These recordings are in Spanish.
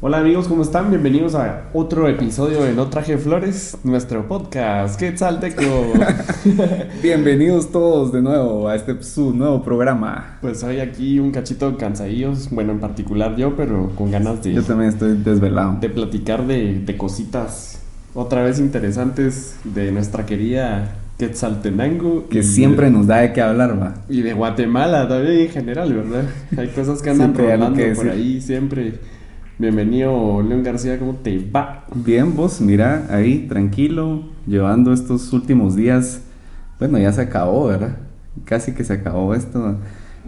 Hola amigos, ¿cómo están? Bienvenidos a otro episodio de No Traje Flores, nuestro podcast. ¿Qué tal, Teco? Bienvenidos todos de nuevo a este su nuevo programa. Pues hoy aquí un cachito cansadillos, bueno, en particular yo, pero con ganas de... Yo también estoy desvelado. De platicar de, de cositas otra vez interesantes de nuestra querida Quetzaltenango. Que siempre nos da de qué hablar, va. Y de Guatemala también en general, ¿verdad? Hay cosas que andan rolando por ahí siempre. Bienvenido, León García, ¿cómo te va? Bien, vos, mira, ahí, tranquilo, llevando estos últimos días. Bueno, ya se acabó, ¿verdad? Casi que se acabó esto,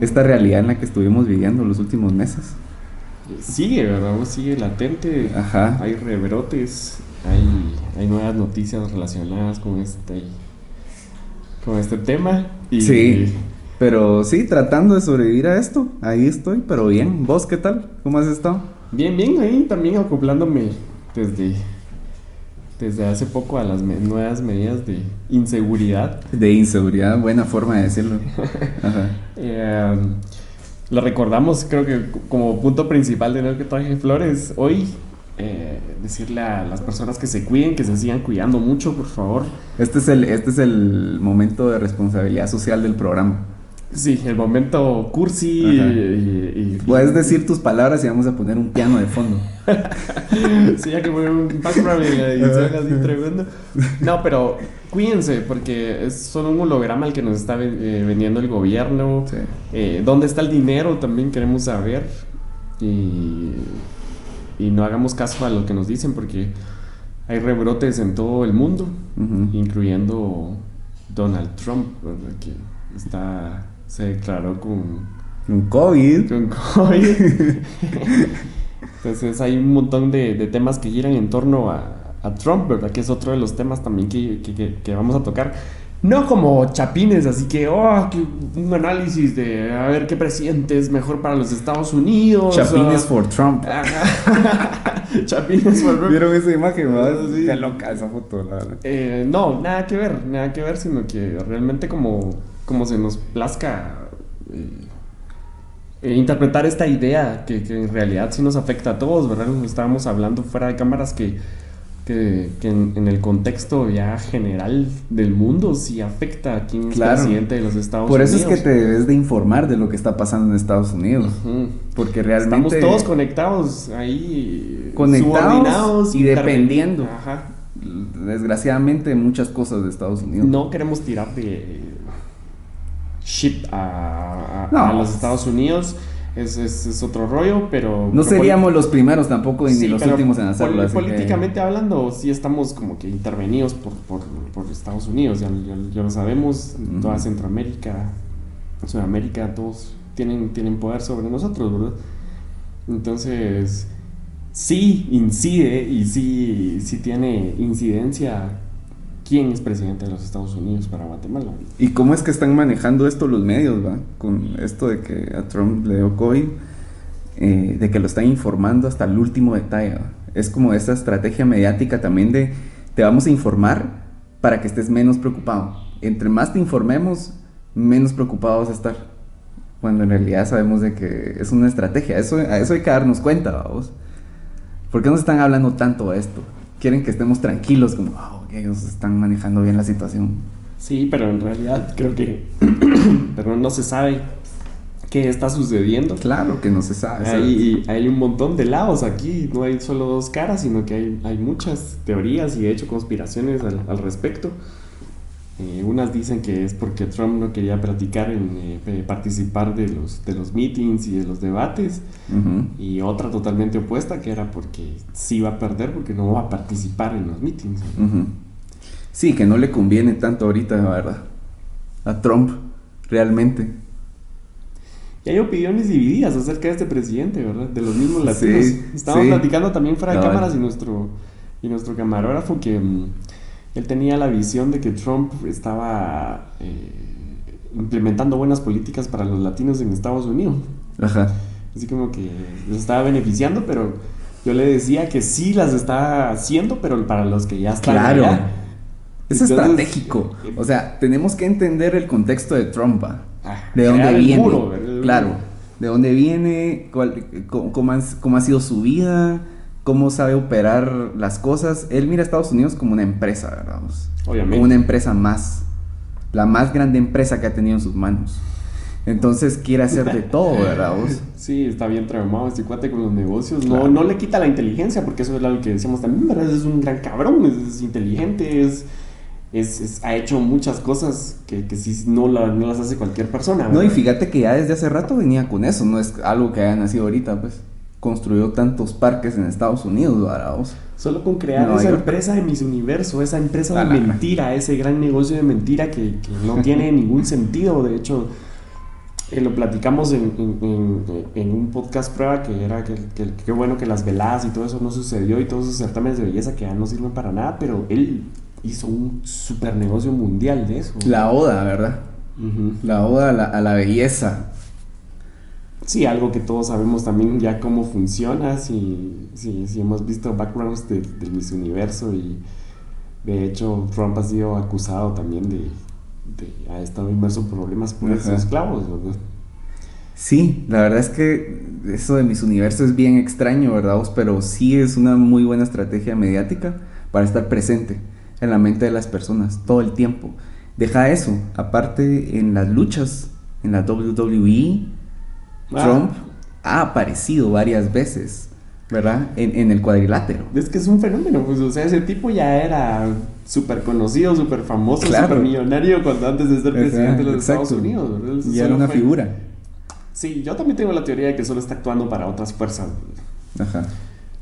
esta realidad en la que estuvimos viviendo los últimos meses. Sigue, ¿verdad? Sigue latente. Ajá. Hay rebrotes, hay, hay nuevas noticias relacionadas con este, con este tema. Y, sí. Pero sí, tratando de sobrevivir a esto, ahí estoy, pero bien. ¿Vos qué tal? ¿Cómo has estado? Bien, bien, ahí también acoplándome desde, desde hace poco a las nuevas medidas de inseguridad. De inseguridad, buena forma de decirlo. Eh, lo recordamos, creo que como punto principal de lo que traje flores hoy. Eh, decirle a las personas que se cuiden, que se sigan cuidando mucho, por favor. Este es el, este es el momento de responsabilidad social del programa. Sí, el momento cursi y, Puedes decir tus palabras y vamos a poner un piano de fondo. sí, ya que fue un background y la edición así tremendo. No, pero cuídense porque es solo un holograma el que nos está eh, vendiendo el gobierno. Eh, ¿Dónde está el dinero? También queremos saber. Y, y no hagamos caso a lo que nos dicen porque hay rebrotes en todo el mundo, incluyendo Donald Trump, que está se declaró con... Con COVID. Con COVID. Entonces hay un montón de, temas que giran en torno a, Trump, ¿verdad? Que es otro de los temas también que, vamos a tocar. No como chapines, así que, oh, un análisis de a ver qué presidente es mejor para los Estados Unidos. Chapines for Trump. chapines for Trump. ¿Vieron esa imagen? Sí. Qué loca esa foto, la verdad. Eh, no, nada que ver, nada que ver, sino que realmente como como se nos plazca eh, eh, interpretar esta idea que, en realidad sí nos afecta a todos, ¿verdad? Estábamos hablando fuera de cámaras que, que, en, el contexto ya general del mundo sí afecta a quién es presidente de los Estados Unidos. Por eso es que te debes de informar de lo que está pasando en Estados Unidos. Porque realmente... Estamos todos conectados ahí. Conectados y dependiendo. Ajá. Desgraciadamente muchas cosas de Estados Unidos. No queremos tirar de ship a, los Estados Unidos. Es, es, otro rollo, pero... No seríamos los primeros tampoco ni los últimos en hacerlo. políticamente hablando, sí estamos como que intervenidos por, por, Estados Unidos, ya, ya, lo sabemos, toda Centroamérica, Sudamérica, todos tienen, tienen poder sobre nosotros, ¿verdad? Entonces, sí incide y sí, sí tiene incidencia quién es presidente de los Estados Unidos para Guatemala. ¿Y cómo es que están manejando esto los medios, va? Con esto de que a Trump le dio COVID, eh, de que lo están informando hasta el último detalle. Es como esa estrategia mediática también de te vamos a informar para que estés menos preocupado. Entre más te informemos, menos preocupado vas a estar. Cuando en realidad sabemos de que es una estrategia. Eso, a eso hay que darnos cuenta, vamos. ¿Por qué nos están hablando tanto de esto? Quieren que estemos tranquilos, como, ellos están manejando bien la situación. Sí, pero en realidad creo que pero no se sabe qué está sucediendo. Claro que no se sabe. Hay, hay un montón de lados aquí, no hay solo dos caras, sino que hay, hay muchas teorías y de hecho conspiraciones al, respecto. Eh, unas dicen que es porque Trump no quería practicar en eh, participar de los, de los meetings y de los debates. Y otra totalmente opuesta que era porque sí va a perder porque no va a participar en los meetings. Sí, que no le conviene tanto ahorita, la verdad. A Trump, realmente. Y hay opiniones divididas acerca de este presidente, ¿verdad? De los mismos latinos. Estábamos platicando también fuera de cámaras y nuestro, y nuestro camarógrafo que mm, él tenía la visión de que Trump estaba eh, implementando buenas políticas para los latinos en Estados Unidos. Ajá. Así como que los estaba beneficiando, pero yo le decía que sí las está haciendo, pero para los que ya están claro. Es estratégico. O sea, tenemos que entender el contexto de Trump. Ah, de dónde viene. claro. De dónde viene, cómo, ha, sido su vida, cómo sabe operar las cosas. Él mira a Estados Unidos como una empresa, ¿verdad? Obviamente. Como una empresa más. La más grande empresa que ha tenido en sus manos. Entonces quiere hacer de todo, ¿verdad? Vos? Sí, está bien traumado este cuate con los negocios. No, no le quita la inteligencia, porque eso es lo que decíamos también, ¿verdad? Es un gran cabrón, es, inteligente, es, es, ha hecho muchas cosas que, que sí no, no, las hace cualquier persona. ¿verdad? No, y fíjate que ya desde hace rato venía con eso, no es algo que haya nacido ahorita, pues. Construyó tantos parques en Estados Unidos. Vos? Solo con crear esa empresa de Miss Universo, esa empresa de mentira, ese gran negocio de mentira que, que no tiene ningún sentido, de hecho eh, lo platicamos en, en, un podcast prueba que era que, que, bueno que las veladas y todo eso no sucedió y todos esos certámenes de belleza que ya no sirven para nada, pero él hizo un super negocio mundial de eso. La oda, ¿verdad? La oda a la, belleza. Sí, algo que todos sabemos también ya cómo funciona, si, si, si hemos visto backgrounds de, del Miss Universo y de hecho Trump ha sido acusado también de, ha estado inmerso en problemas por esos esclavos, Sí, la verdad es que eso de mis universos es bien extraño, ¿verdad? Pero sí es una muy buena estrategia mediática para estar presente en la mente de las personas todo el tiempo. Deja eso, aparte en las luchas, en la WWE, ah. Trump ha aparecido varias veces ¿verdad? En, en, el cuadrilátero. Es que es un fenómeno, pues, o sea, ese tipo ya era súper conocido, súper famoso, súper millonario cuando antes de ser presidente de los Estados Unidos. Y era una figura. Sí, yo también tengo la teoría de que solo está actuando para otras fuerzas. Ajá.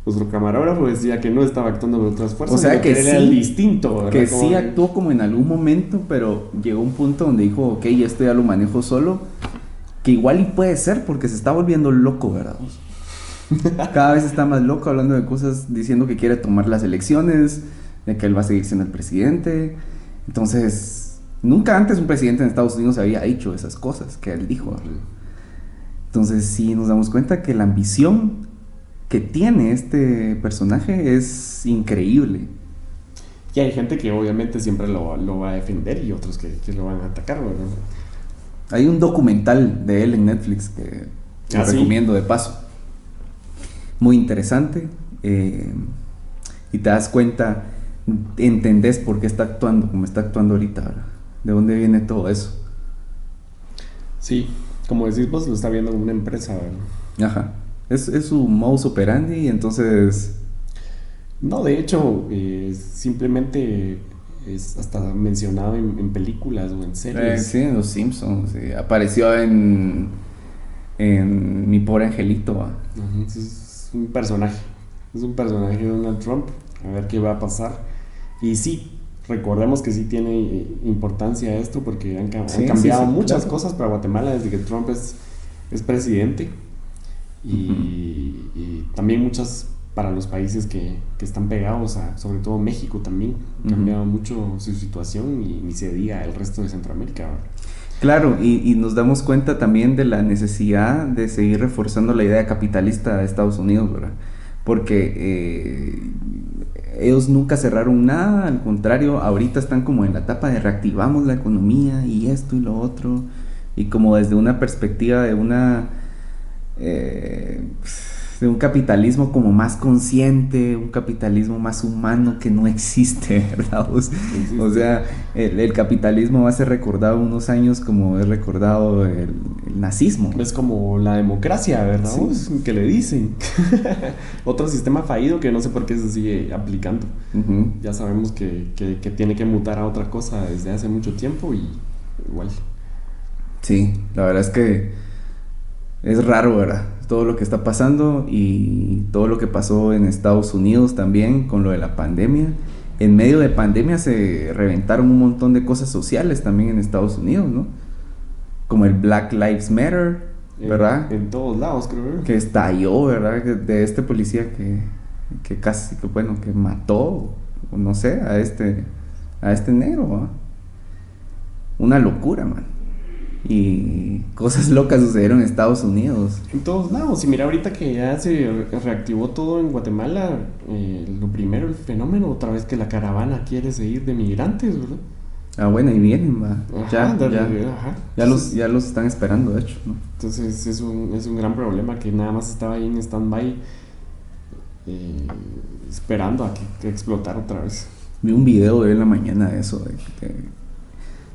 Nuestro camarógrafo decía que no estaba actuando para otras fuerzas. O sea, que, sí, era el distinto, ¿verdad? Que sí actuó como en algún momento, pero llegó un punto donde dijo, ok, esto ya lo manejo solo. Que igual y puede ser porque se está volviendo loco, ¿verdad? Cada vez está más loco hablando de cosas, diciendo que quiere tomar las elecciones, de que él va a seguir siendo el presidente. Entonces, nunca antes un presidente en Estados Unidos había dicho esas cosas que él dijo. Entonces, sí nos damos cuenta que la ambición que tiene este personaje es increíble. Y hay gente que obviamente siempre lo, lo va a defender y otros que, que lo van a atacar. Hay un documental de él en Netflix que, ¿Ah, recomiendo de paso muy interesante eh, y te das cuenta, entendés por qué está actuando como está actuando ahorita, de dónde viene todo eso. Sí, como decís vos, lo está viendo una empresa. Ajá, es, es su modus operandi y entonces... No, de hecho, eh, simplemente es hasta mencionado en, películas o en series. Sí, en Los Simpsons. Apareció en, en Mi Pobre Angelito un personaje. Es un personaje de Donald Trump. A ver qué va a pasar. Y sí, recordemos que sí tiene eh, importancia esto porque han, cambiado muchas cosas para Guatemala desde que Trump es, es presidente. Y, también muchas para los países que, que, están pegados, a, sobre todo México también. Ha cambiado mucho su situación y ni se diga el resto de Centroamérica. Claro, y, nos damos cuenta también de la necesidad de seguir reforzando la idea capitalista de Estados Unidos, ¿verdad? Porque eh, ellos nunca cerraron nada, al contrario, ahorita están como en la etapa de reactivamos la economía y esto y lo otro, y como desde una perspectiva de una... Eh, de un capitalismo como más consciente, un capitalismo más humano que no existe, ¿verdad? O sea, el, capitalismo va a ser recordado unos años como es recordado el, nazismo. Es como la democracia, ¿verdad? Que le dicen. Otro sistema fallido que no sé por qué se sigue aplicando. Ya sabemos que, que tiene que mutar a otra cosa desde hace mucho tiempo y igual. Sí, la verdad es que es raro, ¿verdad? Todo lo que está pasando y todo lo que pasó en Estados Unidos también con lo de la pandemia. En medio de pandemia se reventaron un montón de cosas sociales también en Estados Unidos, ¿no? Como el Black Lives Matter, ¿verdad? En, todos lados, creo. Que estalló, ¿verdad? De este policía que, que casi, que bueno, que mató, no sé, a este, a este negro, Una locura, man y cosas locas sucedieron en Estados Unidos. En todos lados. Y mira, ahorita que ya se reactivó todo en Guatemala, eh, lo primero, el fenómeno, otra vez que la caravana quiere seguir de migrantes, ¿verdad? Ah, bueno, y vienen, va. ya, ya, ya, los, ya los están esperando, de hecho. ¿no? Entonces es un, es un gran problema que nada más estaba ahí en stand-by. eh, esperando a que, que explotara otra vez. Vi un video de en la mañana de eso, de que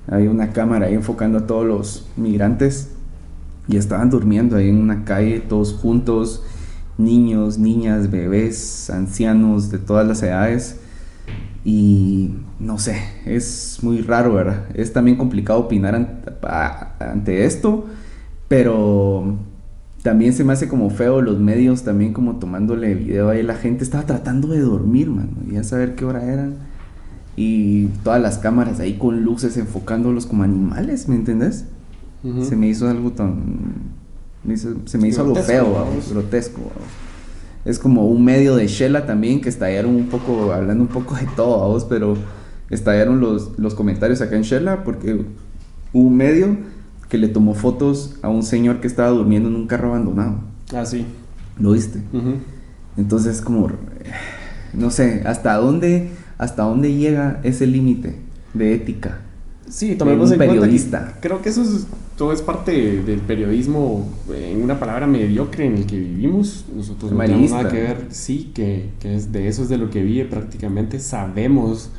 había una cámara ahí enfocando a todos los migrantes y estaban durmiendo ahí en una calle todos juntos, niños, niñas, bebés, ancianos de todas las edades. Y no sé, es muy raro, ¿verdad? Es también complicado opinar ante, esto, pero también se me hace como feo los medios también como tomándole video ahí. La gente estaba tratando de dormir, mano, y a saber qué hora eran. Y todas las cámaras ahí con luces enfocándolos como animales, ¿me entendés? Se me hizo algo tan... se me hizo algo feo, grotesco. Es como un medio de Shela también que estallaron un poco, hablando un poco de todo, vos, pero estallaron los, los comentarios acá en Shela porque hubo un medio que le tomó fotos a un señor que estaba durmiendo en un carro abandonado. Ah, sí. ¿Lo viste? Entonces, como, no sé, ¿hasta dónde, hasta dónde llega ese límite de ética? Sí, tomemos en periodista. Cuenta creo que eso es, todo es parte del periodismo, en una palabra mediocre en el que vivimos. Nosotros no tenemos nada que ver, sí, que, que, es de eso es de lo que vive prácticamente. Sabemos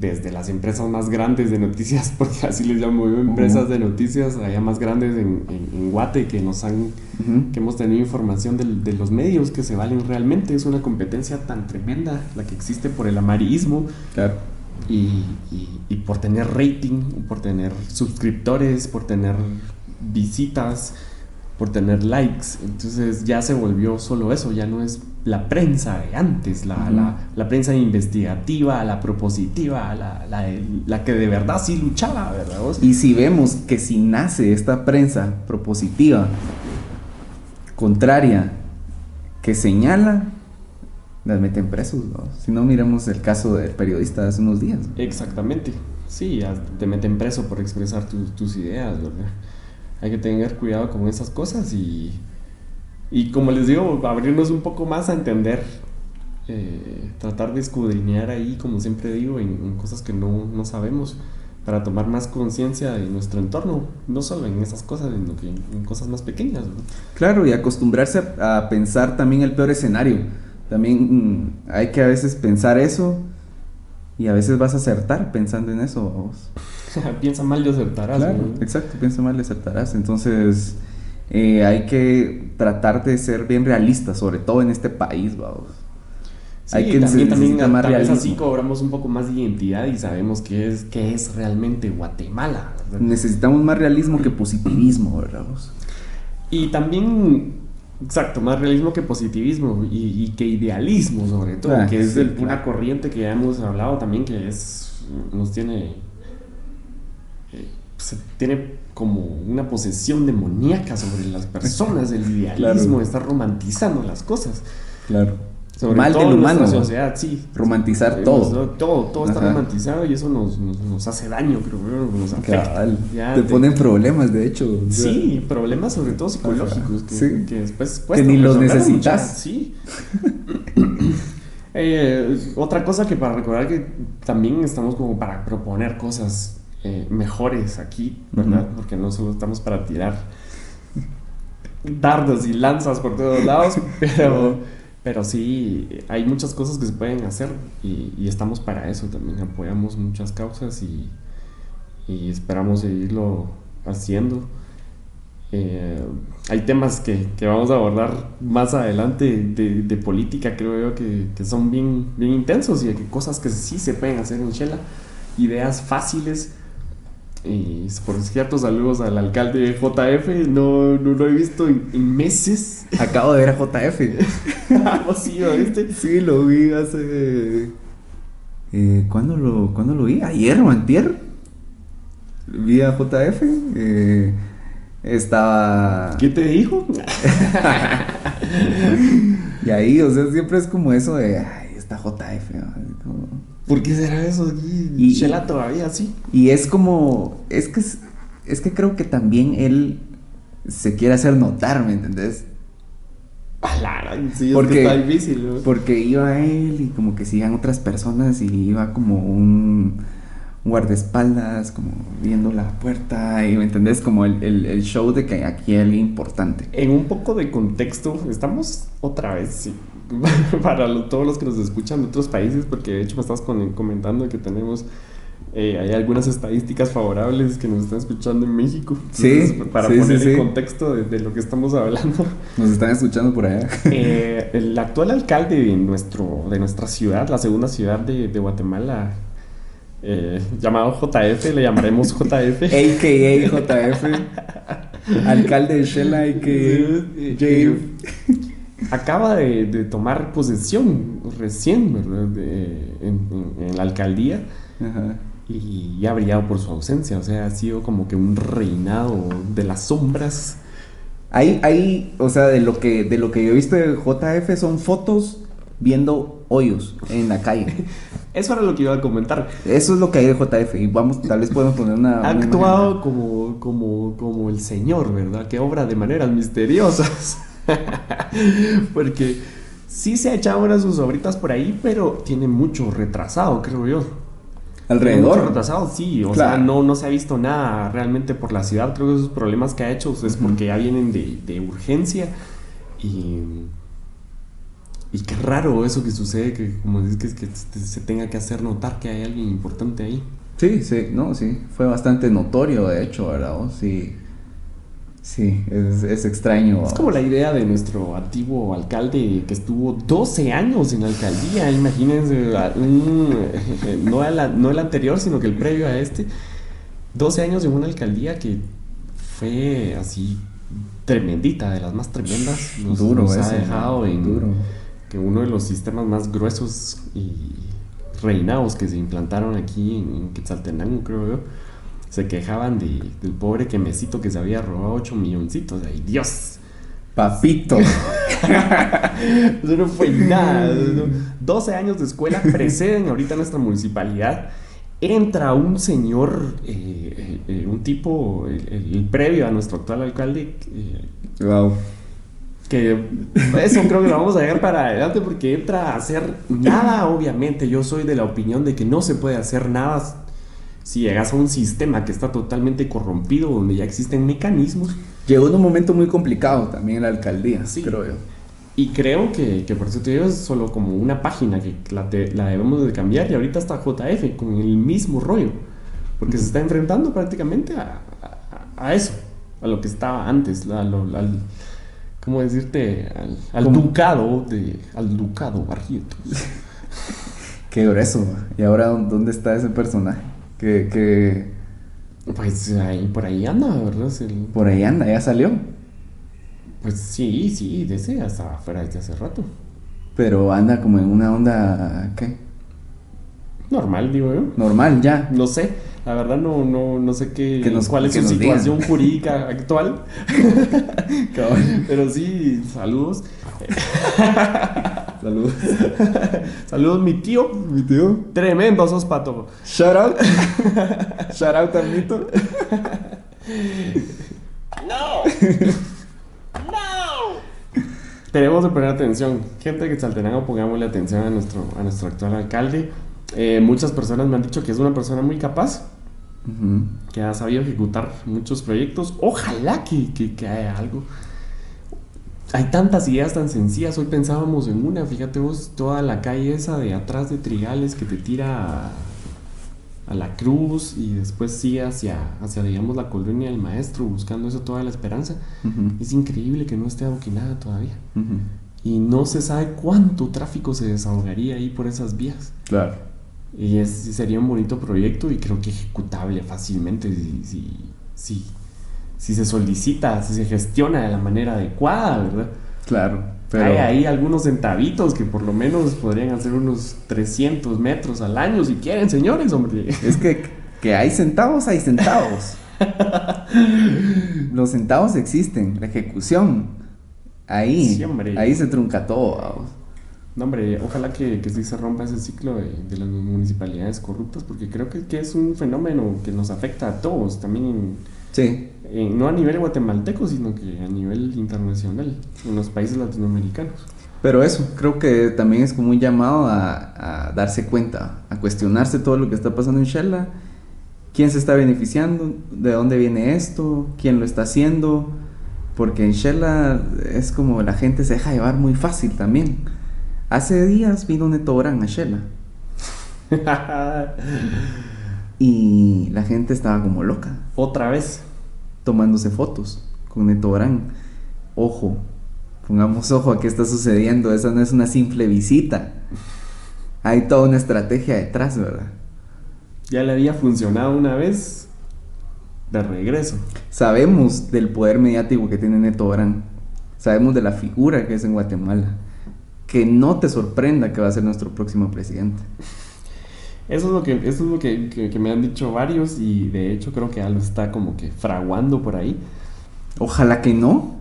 desde las empresas más grandes de noticias, porque así les llamo yo, empresas de noticias, allá más grandes en, en, Guate, que nos han, que hemos tenido información de, los medios que se valen realmente. Es una competencia tan tremenda la que existe por el amarillismo. Y, y, por tener rating, por tener suscriptores, por tener visitas, por tener likes. Entonces ya se volvió solo eso, ya no es la prensa de antes, la, la, prensa investigativa, la propositiva, la, la, que de verdad sí luchaba, ¿verdad? Y si vemos que si nace esta prensa propositiva, contraria, que señala, las meten presos, ¿no? Si no, miremos el caso del periodista de hace unos días. Exactamente, sí, te meten preso por expresar tus ideas, ¿verdad? Hay que tener cuidado con esas cosas y y como les digo, abrirnos un poco más a entender, eh, tratar de escudriñar ahí, como siempre digo, en, cosas que no, no, sabemos, para tomar más conciencia de nuestro entorno, no solo en esas cosas, sino que en, cosas más pequeñas. Claro, y acostumbrarse a, pensar también el peor escenario. También mm, hay que a veces pensar eso y a veces vas a acertar pensando en eso. Vos. piensa mal y acertarás. Claro, exacto, piensa mal y acertarás. Entonces eh, hay que tratar de ser bien realistas, sobre todo en este país, vamos. hay que también, también más realismo. así cobramos un poco más de identidad y sabemos qué es, qué es realmente Guatemala. Necesitamos más realismo que positivismo, ¿verdad? Y también, exacto, más realismo que positivismo y, que idealismo sobre todo, ah, que es una corriente que ya hemos hablado también que es, nos tiene, eh, tiene como una posesión demoníaca sobre las personas, el idealismo, está romantizando las cosas. Claro. Mal del humano. sociedad, sí. Romantizar todo. Todo, todo está romantizado y eso nos, nos, hace daño, creo, nos afecta. te, ponen problemas, de hecho. Sí, problemas sobre todo psicológicos, que, que después Que ni los necesitas. sí. Eh, otra cosa que para recordar que también estamos como para proponer cosas eh, mejores aquí, ¿verdad? Porque no solo estamos para tirar dardos y lanzas por todos lados, pero, pero sí, hay muchas cosas que se pueden hacer y, estamos para eso también. Apoyamos muchas causas y, esperamos seguirlo haciendo. Eh, hay temas que, vamos a abordar más adelante de, política, creo yo, que, que, son bien, bien intensos y hay cosas que sí se pueden hacer en Shela. Ideas fáciles y por cierto, saludos al alcalde de JF. No, no lo he visto en, meses. Acabo de ver a JF. ¿Oh, sí, ¿lo viste? Sí, lo vi hace. Eh, ¿cuándo, lo, ¿Cuándo lo vi? ¿Ayer o antier? Vi a JF. Eh, estaba. ¿Qué te dijo? y ahí, o sea, siempre es como eso de. Ay, está JF. ¿Por qué será eso? Y, Shela todavía sí. Y es como. Es que, es, que creo que también él se quiere hacer notar, ¿me entendés? sí, porque, está difícil. Porque iba él y como que sigan otras personas y iba como un guardaespaldas, como viendo la puerta y, ¿me entendés? Como el, el, show de que aquí hay alguien importante. En un poco de contexto, estamos otra vez, sí, para todos los que nos escuchan de otros países, porque de hecho me estás comentando que tenemos eh, hay algunas estadísticticas favorables que nos están escuchando en México. sí. Para poner el contexto de, lo que estamos hablando. Nos están escuchando por allá. Eh, el actual alcalde de, nuestro, de nuestra ciudad, la segunda ciudad de, Guatemala, eh, llamado JF, le llamaremos JF. AKA JF. alcalde de Shela, AKA Acaba de, tomar posesión recién, ¿verdad? en, en, la alcaldía. Ajá y ha brillado por su ausencia. O sea, ha sido como que un reinado de las sombras. Hay, hay, o sea, de lo que, de lo que yo he visto de JF son fotos viendo hoyos en la calle. Eso era lo que iba a comentar. Eso es lo que hay de JF. Y vamos, tal vez podemos poner una. Ha actuado como, como, como el señor, ¿verdad? Que obra de maneras misteriosas. Porque sí se ha echado unas sus obritas por ahí, pero tiene mucho retrasado, creo yo alrededor. retrasado, sí. O sea, no, no se ha visto nada realmente por la ciudad. Creo que esos problemas que ha hecho es porque ya vienen de, urgencia. Y. Y qué raro eso que sucede, que como dices, que, que se tenga que hacer notar que hay alguien importante ahí. Sí, sí, no, sí. Fue bastante notorio, de hecho, ¿verdad? Sí. Sí, es, extraño. Es como la idea de nuestro antiguo alcalde que estuvo 12 años en la alcaldía. Imagínense, no, no el anterior, sino que el previo a este. 12 años en una alcaldía que fue así tremendita, de las más tremendas. Nos, duro, ha dejado en que uno de los sistemas más gruesos y reinados que se implantaron aquí en, en Quetzaltenango, creo yo se quejaban de, del pobre quemecito que se había robado 8 milloncitos. ¡Ay, Dios! Papito. Eso no fue nada. 12 años de escuela preceden ahorita nuestra municipalidad. Entra un señor, eh, eh, eh, un tipo, el, previo a nuestro actual alcalde. wow. Que eso creo que lo vamos a dejar para adelante porque entra a hacer nada, obviamente. Yo soy de la opinión de que no se puede hacer nada si llegas a un sistema que está totalmente corrompido, donde ya existen mecanismos. Llegó en un momento muy complicado también en la alcaldía, sí. creo yo. Y creo que, que, por eso te digo, es solo como una página que la, la, debemos de cambiar y ahorita está JF con el mismo rollo, porque se está enfrentando prácticamente a, a, eso, a lo que estaba antes, al, ¿cómo decirte? Al, ducado, de, al ducado Barrietos. Qué grueso, ¿y ahora dónde está ese personaje? Que, que... Pues ahí, por ahí anda, ¿verdad? Por ahí anda, ya salió. Pues sí, sí, desde hasta afuera desde hace rato. Pero anda como en una onda, ¿qué? Normal, digo yo. Normal, ya. No sé, la verdad no, no, no sé qué, cuál es su situación jurídica actual. Pero sí, saludos. Saludos. Saludos, mi tío. Mi tío. Tremendo sos pato. Shout out. Shout out al mito. No. No. Tenemos que poner atención. Gente que Saltenango, pongámosle atención a nuestro, a nuestro actual alcalde. Eh, muchas personas me han dicho que es una persona muy capaz. Que ha sabido ejecutar muchos proyectos. Ojalá que, que, que haya algo hay tantas ideas tan sencillas. Hoy pensábamos en una, fíjate vos, toda la calle esa de atrás de Trigales que te tira a, la cruz y después sigue hacia, hacia, digamos, la colonia del maestro, buscando eso toda la esperanza. Es increíble que no esté adoquinada todavía. Y no se sabe cuánto tráfico se desahogaría ahí por esas vías. Claro. Y es, sería un bonito proyecto y creo que ejecutable fácilmente si, si si se solicita, si se gestiona de la manera adecuada, ¿verdad? Claro. Pero... Hay ahí algunos centavitos que por lo menos podrían hacer unos 300 metros al año si quieren, señores, hombre. Es que, que hay centavos, hay centavos. Los centavos existen, la ejecución. Ahí, ahí se trunca todo. No, hombre, ojalá que, que sí se rompa ese ciclo de, de las municipalidades corruptas, porque creo que, que, es un fenómeno que nos afecta a todos, también sí. Eh, no a nivel guatemalteco, sino que a nivel internacional, en los países latinoamericanos. Pero eso, creo que también es como un llamado a, darse cuenta, a cuestionarse todo lo que está pasando en Shella, quién se está beneficiando, de dónde viene esto, quién lo está haciendo, porque en Shella es como la gente se deja llevar muy fácil también. Hace días vino Neto Brand a Shela. y la gente estaba como loca. Otra vez. Tomándose fotos con Neto Brand. Ojo, pongamos ojo a qué está sucediendo. Esa no es una simple visita. Hay toda una estrategia detrás, ¿verdad? Ya le había funcionado una vez de regreso. Sabemos del poder mediático que tiene Neto Brand. Sabemos de la figura que es en Guatemala que no te sorprenda que va a ser nuestro próximo presidente. Eso es lo que, eso es lo que, me han dicho varios y de hecho creo que algo está como que fraguando por ahí. Ojalá que no.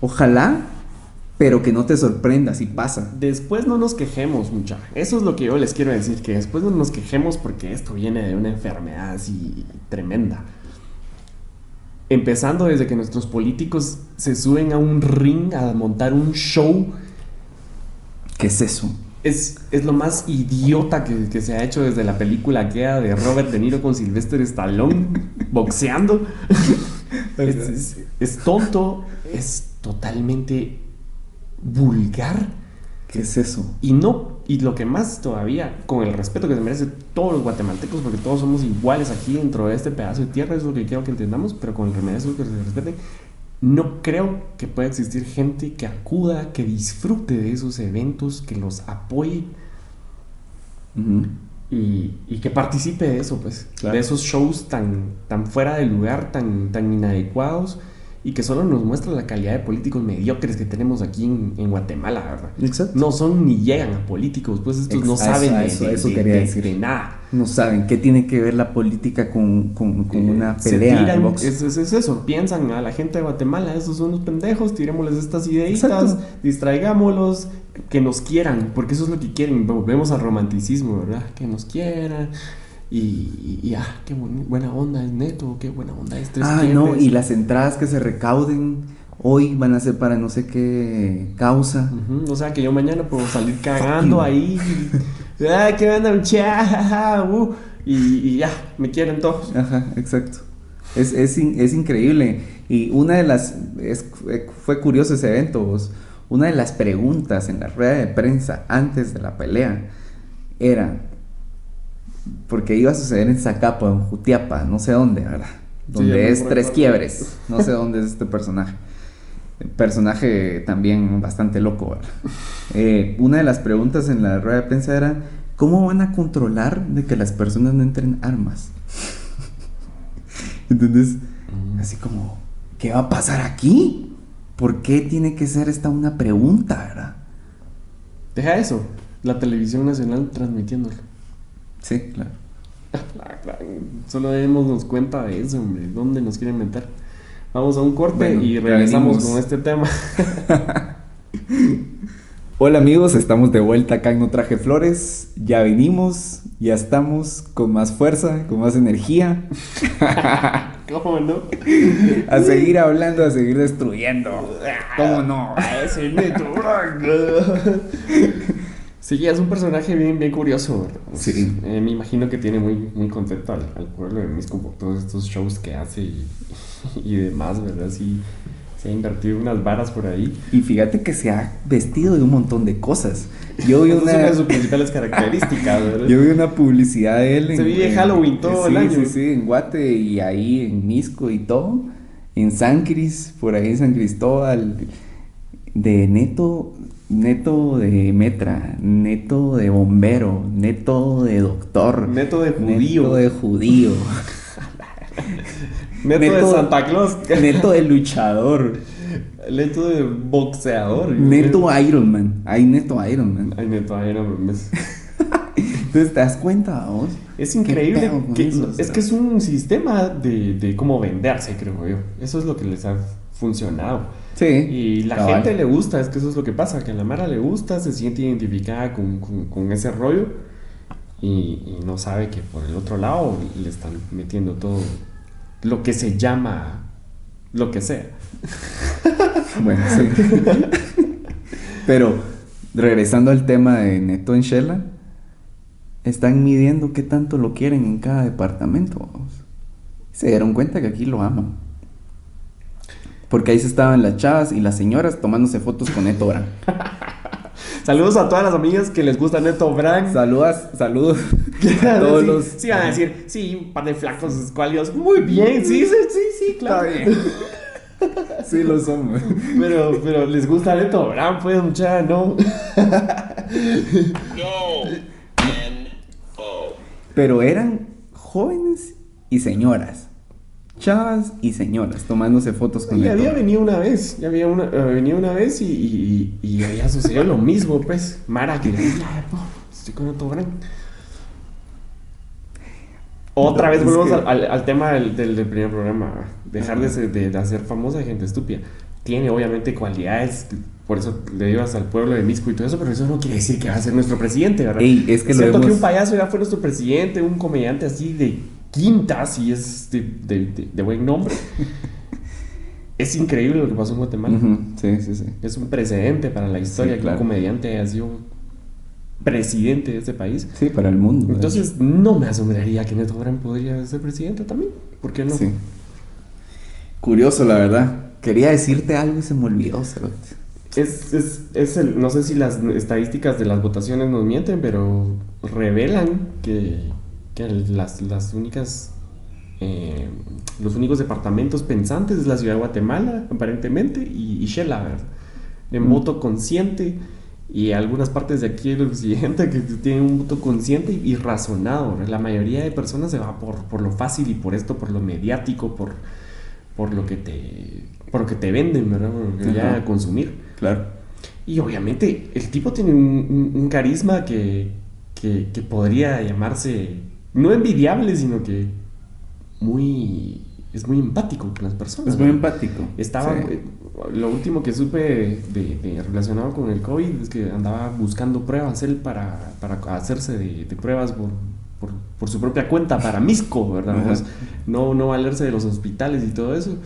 Ojalá, pero que no te sorprenda si pasa. Después no nos quejemos, mucha. Eso es lo que yo les quiero decir, que después no nos quejemos porque esto viene de una enfermedad así tremenda. Empezando desde que nuestros políticos se suben a un ring a montar un show ¿Qué es eso? Es, es lo más idiota que, que, se ha hecho desde la película aquella de Robert De Niro con Sylvester Stallone boxeando. es, es, tonto, es totalmente vulgar. ¿Qué es eso? Y no, y lo que más todavía, con el respeto que se merecen todos los guatemaltecos, porque todos somos iguales aquí dentro de este pedazo de tierra, es lo que quiero que entendamos, pero con el remedio que se respete, no creo que pueda existir gente que acuda, que disfrute de esos eventos, que los apoye y, que participe de eso, pues, de esos shows tan, tan fuera de lugar, tan, tan inadecuados y que solo nos muestra la calidad de políticos mediocres que tenemos aquí en, Guatemala, ¿verdad? Exacto. No son ni llegan a políticos, pues estos no saben de, nada. No saben qué tiene que ver la política con, una pelea. Es, eso, piensan a la gente de Guatemala, esos son unos pendejos, tirémosles estas ideitas, distraigámoslos, que nos quieran, porque eso es lo que quieren, volvemos al romanticismo, ¿verdad? Que nos quieran y, y, ah, qué buena onda es neto, qué buena onda es tres Ah, no, y las entradas que se recauden hoy van a ser para no sé qué causa. O sea que yo mañana puedo salir cagando ahí. Ah, qué onda, uh, y, y, ya, me quieren todos. Ajá, exacto. Es, es, es increíble. Y una de las. Es, fue curioso ese evento. Una de las preguntas en la rueda de prensa antes de la pelea era porque iba a suceder en Zacapa, en Jutiapa, no sé dónde, ¿verdad? Donde es Tres Quiebres, no sé dónde es este personaje. Personaje también bastante loco. Eh, una de las preguntas en la rueda de prensa era, ¿cómo van a controlar de que las personas no entren armas? Entonces, mm. así como, ¿qué va a pasar aquí? ¿Por qué tiene que ser esta una pregunta, verdad? Deja eso, la televisión nacional transmitiéndolo. Sí, claro. Solo démonos cuenta de eso, hombre. ¿Dónde nos quieren meter? Vamos a un corte y regresamos con este tema. Hola amigos, estamos de vuelta acá en No Traje Flores. Ya vinimos, ya estamos con más fuerza, con más energía. ¿Cómo no? A seguir hablando, a seguir destruyendo. ¿Cómo no? A ese Sí, es un personaje bien, bien curioso. Sí. Eh, me imagino que tiene muy, muy contento al, pueblo de Misco por todos estos shows que hace y, demás, ¿verdad? Sí, se ha invertido unas varas por ahí. Y fíjate que se ha vestido de un montón de cosas. Yo vi una... de sus principales características, ¿verdad? Yo vi una publicidad de él. Se vive Halloween todo el año. Sí, sí, en Guate y ahí en Misco y todo. En San Cris, por ahí en San Cristóbal. De neto, neto de metra, neto de bombero, neto de doctor, neto de judío, neto de judío, neto, de Santa Claus, neto de luchador, neto de boxeador, neto Iron Man, hay neto Iron Man, hay neto Iron Man. Entonces te das cuenta, vos. Es increíble. Que, es que es un sistema de, de cómo venderse, creo yo. Eso es lo que les ha funcionado. Sí. Y la gente le gusta, es que eso es lo que pasa, que a la Mara le gusta, se siente identificada con, ese rollo y, no sabe que por el otro lado le están metiendo todo lo que se llama lo que sea. Bueno, sí. Pero regresando al tema de Neto en Shela, están midiendo qué tanto lo quieren en cada departamento. Se dieron cuenta que aquí lo aman. Porque ahí se estaban las chavas y las señoras tomándose fotos con Neto Saludos a todas las amigas que les gusta Neto Brand. Saludos, saludos a todos sí, los. Sí, van a decir, sí, un par de flacos escuálidos. Muy bien, sí, sí, sí, sí, claro. Está bien. Sí lo son, güey. Pero, pero les gusta Neto Brand, pues, mucha, no. No. N-O. Pero eran jóvenes y señoras. Chavas y señoras tomándose fotos con Neto. había venido una vez, ya había una, eh, venido una vez y, y, y, y había sucedido lo mismo, pues. Mara, que estoy con Neto Brand. Otra No, vez volvemos que- al, al- al tema del, del- del primer programa. Dejar de, ser- de- de hacer famosa gente estúpida. Tiene obviamente cualidades, por eso le ibas al pueblo de Misco y todo eso, pero eso no quiere decir que va a ser nuestro presidente, ¿verdad? Ey, es que lo cierto que un payaso ya fue nuestro presidente, un comediante así de quintas y es de, de- de- de buen nombre. es increíble lo que pasó en Guatemala. Sí, sí, sí. Es un precedente para la historia Sí, que claro. un comediante haya sido presidente de este país. Sí, para el mundo. Entonces, no me asombraría que Neto Brand podría ser presidente también. ¿Por qué no? Sí. Curioso, la verdad. Quería decirte algo y se me olvidó, cerote. Es, es, es el, no sé si las estadísticas de las votaciones nos mienten, pero revelan que, que las, las únicas, eh, los únicos departamentos pensantes es la ciudad de Guatemala, aparentemente, y, y Shela, ¿verdad? En Mm. voto consciente y algunas partes de aquí del occidente que tienen un voto consciente y, y razonado. ¿verdad? La mayoría de personas se va por, por lo fácil y por esto, por lo mediático, por, por lo que te por lo que te venden, ¿verdad? Por lo que ya consumir. Claro. Y obviamente el tipo tiene un, un- un carisma que, que, que podría llamarse no envidiable, sino que muy es muy empático con las personas. Es muy empático. Estaba, Sí. eh, lo último que supe de, de- relacionado con el COVID es que andaba buscando pruebas él para, para hacerse de, de pruebas por, por, por su propia cuenta para Misco, ¿verdad? Pues, no, no valerse de los hospitales y todo eso.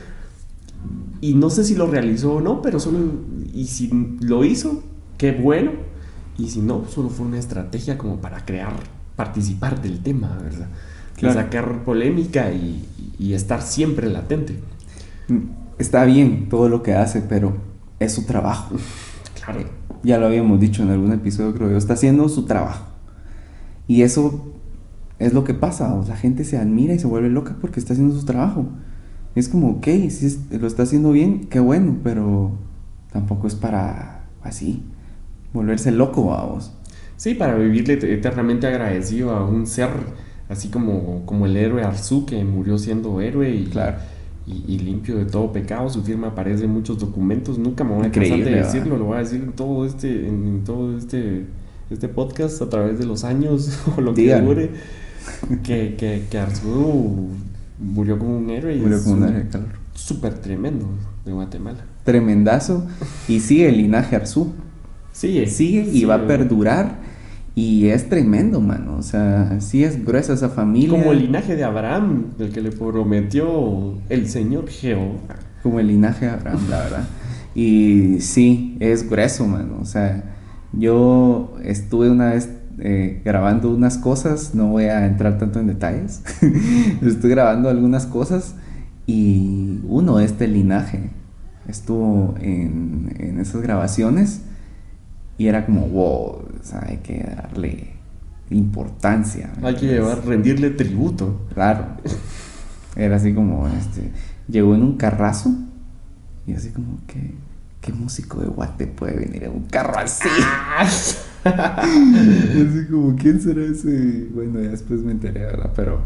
Y no sé si lo realizó o no, pero solo, y si lo hizo, qué bueno. Y si no, solo fue una estrategia como para crear, participar del tema, ¿verdad? Claro. sacar polémica y, y estar siempre latente. Está bien todo lo que hace, pero es su trabajo. Claro. Ya lo habíamos dicho en algún episodio, creo yo. Está haciendo su trabajo. Y eso es lo que pasa. o La gente se admira y se vuelve loca porque está haciendo su trabajo. Es como, ok, si es- lo está haciendo bien, qué bueno, pero tampoco es para así volverse loco a vos. Sí, para vivirle et- eternamente agradecido a un ser así como, como el héroe Arzú que murió siendo héroe y, Claro. y, y limpio de todo pecado. Su firma aparece en muchos documentos. Nunca me voy a cansar de decirlo. Lo voy a decir en todo este, en, en todo este, este podcast a través de los años o lo que dure. Que, que, que Arzú murió como un héroe y Murió es como un héroe, claro. súper tremendo de Guatemala. Tremendazo. Y sigue el linaje Arzú. Sigue. Sigue y sigue. va a perdurar. Y es tremendo, mano. O sea, sí es gruesa esa familia. Como el linaje de Abraham, el que le prometió el Señor Jehová. Como el linaje de Abraham, la verdad. Y sí, es grueso, mano. O sea, yo estuve una vez eh, grabando unas cosas, no voy a entrar tanto en detalles. estuve grabando algunas cosas y uno de este linaje estuvo en, en esas grabaciones y era como, wow, o sea, hay que darle importancia. ¿me Hay que llevar, rendirle tributo. Claro. Era así como, este, llegó en un carrazo y así como que, ¿qué músico de Guate puede venir en un carro así? Y así como, ¿quién será ese? Bueno, ya después me enteré, ¿verdad? Pero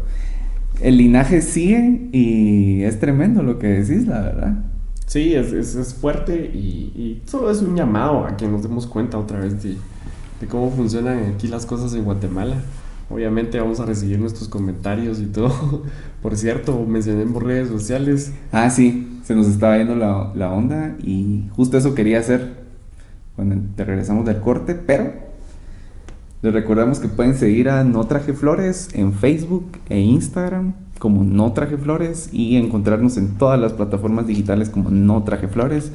el linaje sigue y es tremendo lo que decís, la verdad. Sí, es, es, es fuerte y, y solo es un llamado a que nos demos cuenta otra vez de, de cómo funcionan aquí las cosas en Guatemala. Obviamente vamos a recibir nuestros comentarios y todo. Por cierto, mencionemos redes sociales. Ah, sí, se nos estaba yendo la, la onda y justo eso quería hacer cuando te regresamos del corte, pero les recordamos que pueden seguir a No Traje Flores en Facebook e Instagram como No Traje Flores y encontrarnos en todas las plataformas digitales como No Traje Flores.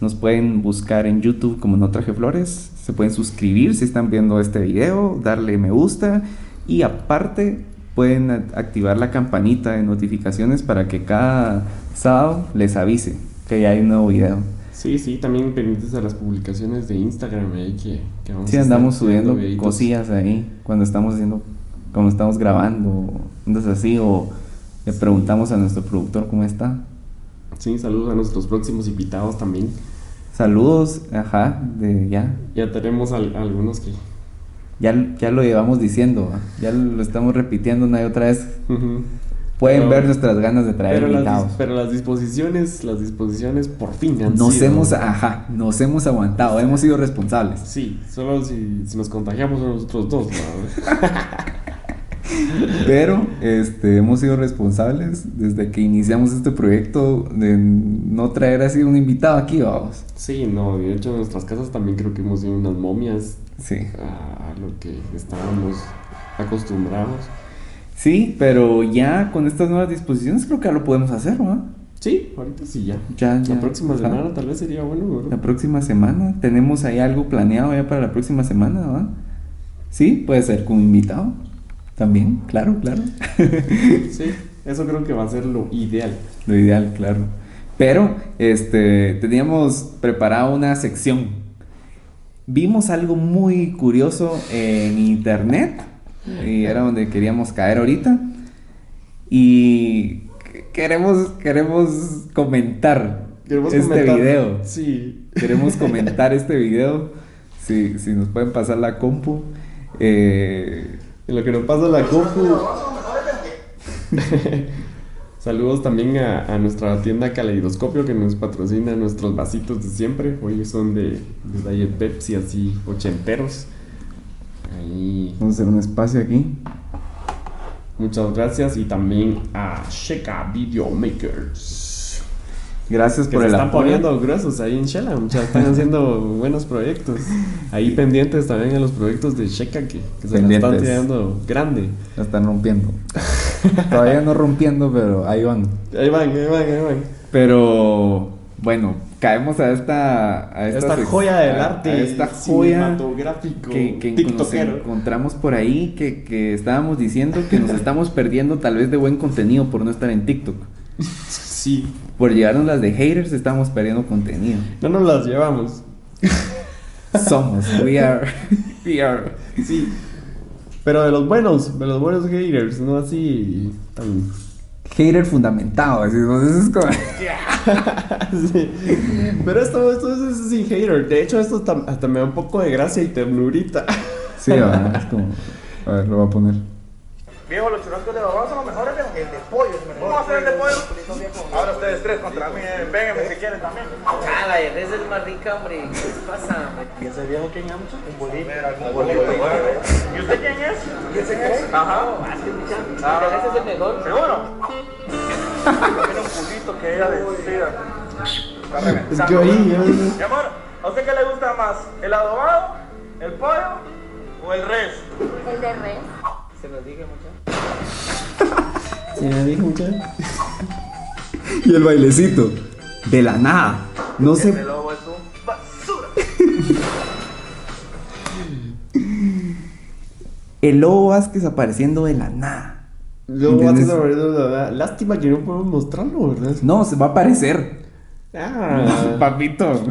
Nos pueden buscar en YouTube como No Traje Flores. Se pueden suscribir si están viendo este video, darle me gusta y aparte pueden activar la campanita de notificaciones para que cada sábado les avise que ya hay un nuevo video. Sí, sí, también pendientes a las publicaciones de Instagram ahí que, que vamos Sí, a andamos subiendo cosillas ahí cuando estamos haciendo, cuando estamos grabando, entonces así, o le preguntamos a nuestro productor cómo está. Sí, saludos a nuestros próximos invitados también. Saludos, ajá, de ya, Ya tenemos al- algunos que... ya, ya lo llevamos diciendo, ya lo estamos repitiendo una y otra vez. Pueden Pero- ver nuestras ganas de traer Pero las, invitados. dis- pero las disposiciones, las disposiciones por fin han Nos sido- hemos, ajá, nos hemos aguantado, hemos sido responsables. Sí, solo si, si nos contagiamos a nosotros dos, ¿no? Pero este, hemos sido responsables desde que iniciamos este proyecto de no traer así un invitado aquí, vamos. Sí, no, de hecho en nuestras casas también creo que hemos sido unas momias Sí. a, a lo que estábamos acostumbrados. Sí, pero ya con estas nuevas disposiciones creo que ya lo podemos hacer, ¿no? Sí, ahorita sí ya. Ya, ya. La próxima semana tal vez sería bueno, La ¿verdad? próxima semana, tenemos ahí algo planeado ya para la próxima semana, ¿va? Sí, puede ser con invitado. También, claro, claro. Sí, eso creo que va a ser lo ideal. Lo ideal, claro. Pero, este, teníamos preparado una sección. Vimos algo muy curioso en internet y era donde queríamos caer ahorita. Y queremos, queremos comentar Queremos este comentar- video. Sí. Queremos comentar este video. Si, si nos pueden pasar la compu. Eh, En lo que nos pasa la compu. Saludos también a, a nuestra tienda Caleidoscopio que nos patrocina nuestros vasitos de siempre. Hoy son de, de Diet Pepsi así ochenteros. Ahí. vamos a hacer un espacio aquí. Muchas gracias. Y también a Sheka Videomakers. Gracias Que por se el están apoyo. poniendo gruesos ahí en Shela. Están haciendo buenos proyectos. Ahí pendientes también a los proyectos de Sheka que, que se la están tirando grande. La están rompiendo. Todavía no rompiendo, pero ahí van. Ahí van, ahí van, ahí van. Pero bueno, caemos a esta a esta, Esta joya del arte a esta joya cinematográfico que, que nos encontramos por ahí que, que estábamos diciendo que nos estamos perdiendo tal vez de buen contenido por no estar en TikTok. Sí, Por llevarnos las de haters estamos perdiendo contenido. no nos las llevamos. Somos, we are, we are. Sí. Pero de los buenos, de los buenos haters, no así tan... Hater fundamentado, así, entonces es como... Sí. Pero esto, esto es sin hater. De hecho, esto hasta, hasta me da un poco de gracia y ternurita. Sí, va, es como... A ver, lo voy a poner. Viejo, los churrascos de babá son los mejores, viejo. El de pollo es mejor. ¿Cómo va a ser el de pollo? Ahora ustedes tres contra mí, eh. Vénganme si quieren también. Ah, la de res es más rica, hombre. ¿Qué pasa, hombre? ¿Y ese viejo quién es? Un bolito. Un bolito. ¿Y usted quién es? ¿Y ese qué es? Ajá. Ah, es que mucha. El de res es el mejor. ¿Seguro? Tiene un culito que ella decida. Está Es reventando. que ahí, Mi amor, ¿a usted qué le gusta más? ¿El adobado? ¿El pollo? ¿O el res? El de res. Se los dije, mucha. Sí, me dijo mucho. Y el bailecito. De la nada. No sé... Ese lobo es un basura. El Lobo Vázquez apareciendo de la nada. Luego ¿Entiendes? vas a ver, la verdad. Lástima que no podemos mostrarlo, ¿verdad? No, se va a aparecer. Ah. Papito.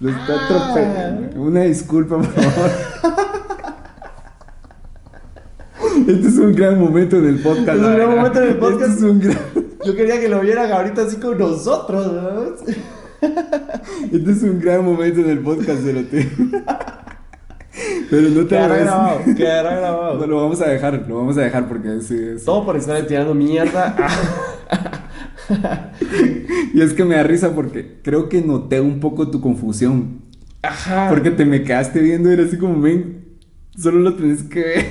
Lo está Ah. Una disculpa, por favor. Este es un gran momento del podcast. Es un la gran verdad. momento del podcast. Este es un gran... Yo quería que lo vieran ahorita así con nosotros, ¿verdad? Este es un gran momento del podcast, Cerote. Pero no te Quedará grabado, quedará grabado. No, lo vamos a dejar, lo vamos a dejar porque sí, es- Todo por estar tirando mierda. Y es que me da risa porque creo que noté un poco tu confusión. Ajá. Porque te me quedaste viendo y era así como, ven, solo lo tenés que ver.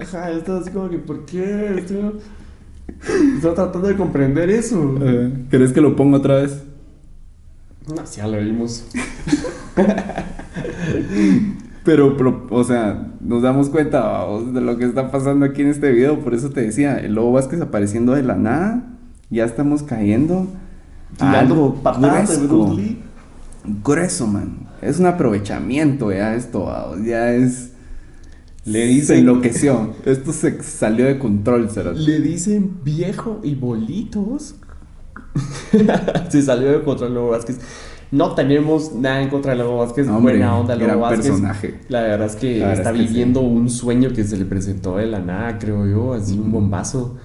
Ajá, estás así como que, ¿por qué? Estoy, estoy tratando de comprender eso. Eh, ¿Querés que lo ponga otra vez? No, ya lo vimos. Pero, pero, o sea, nos damos cuenta vamos, de lo que está pasando aquí en este video. Por eso te decía, el Lobo Vázquez apareciendo de la nada. Ya estamos cayendo. a Tirando algo patadas de grueso. Grueso, man. Es un aprovechamiento ya esto, vamos, ya es... Le Se dicen, enloqueció. Esto se salió de control, será. le dicen viejo y bolitos. Se salió de control Lobo Vázquez. No tenemos nada en contra de Lobo Vázquez. Hombre, buena onda, Lobo gran Vázquez. personaje. La verdad es que verdad está es que viviendo un sueño que se le presentó de la nada, creo yo. Así un bombazo.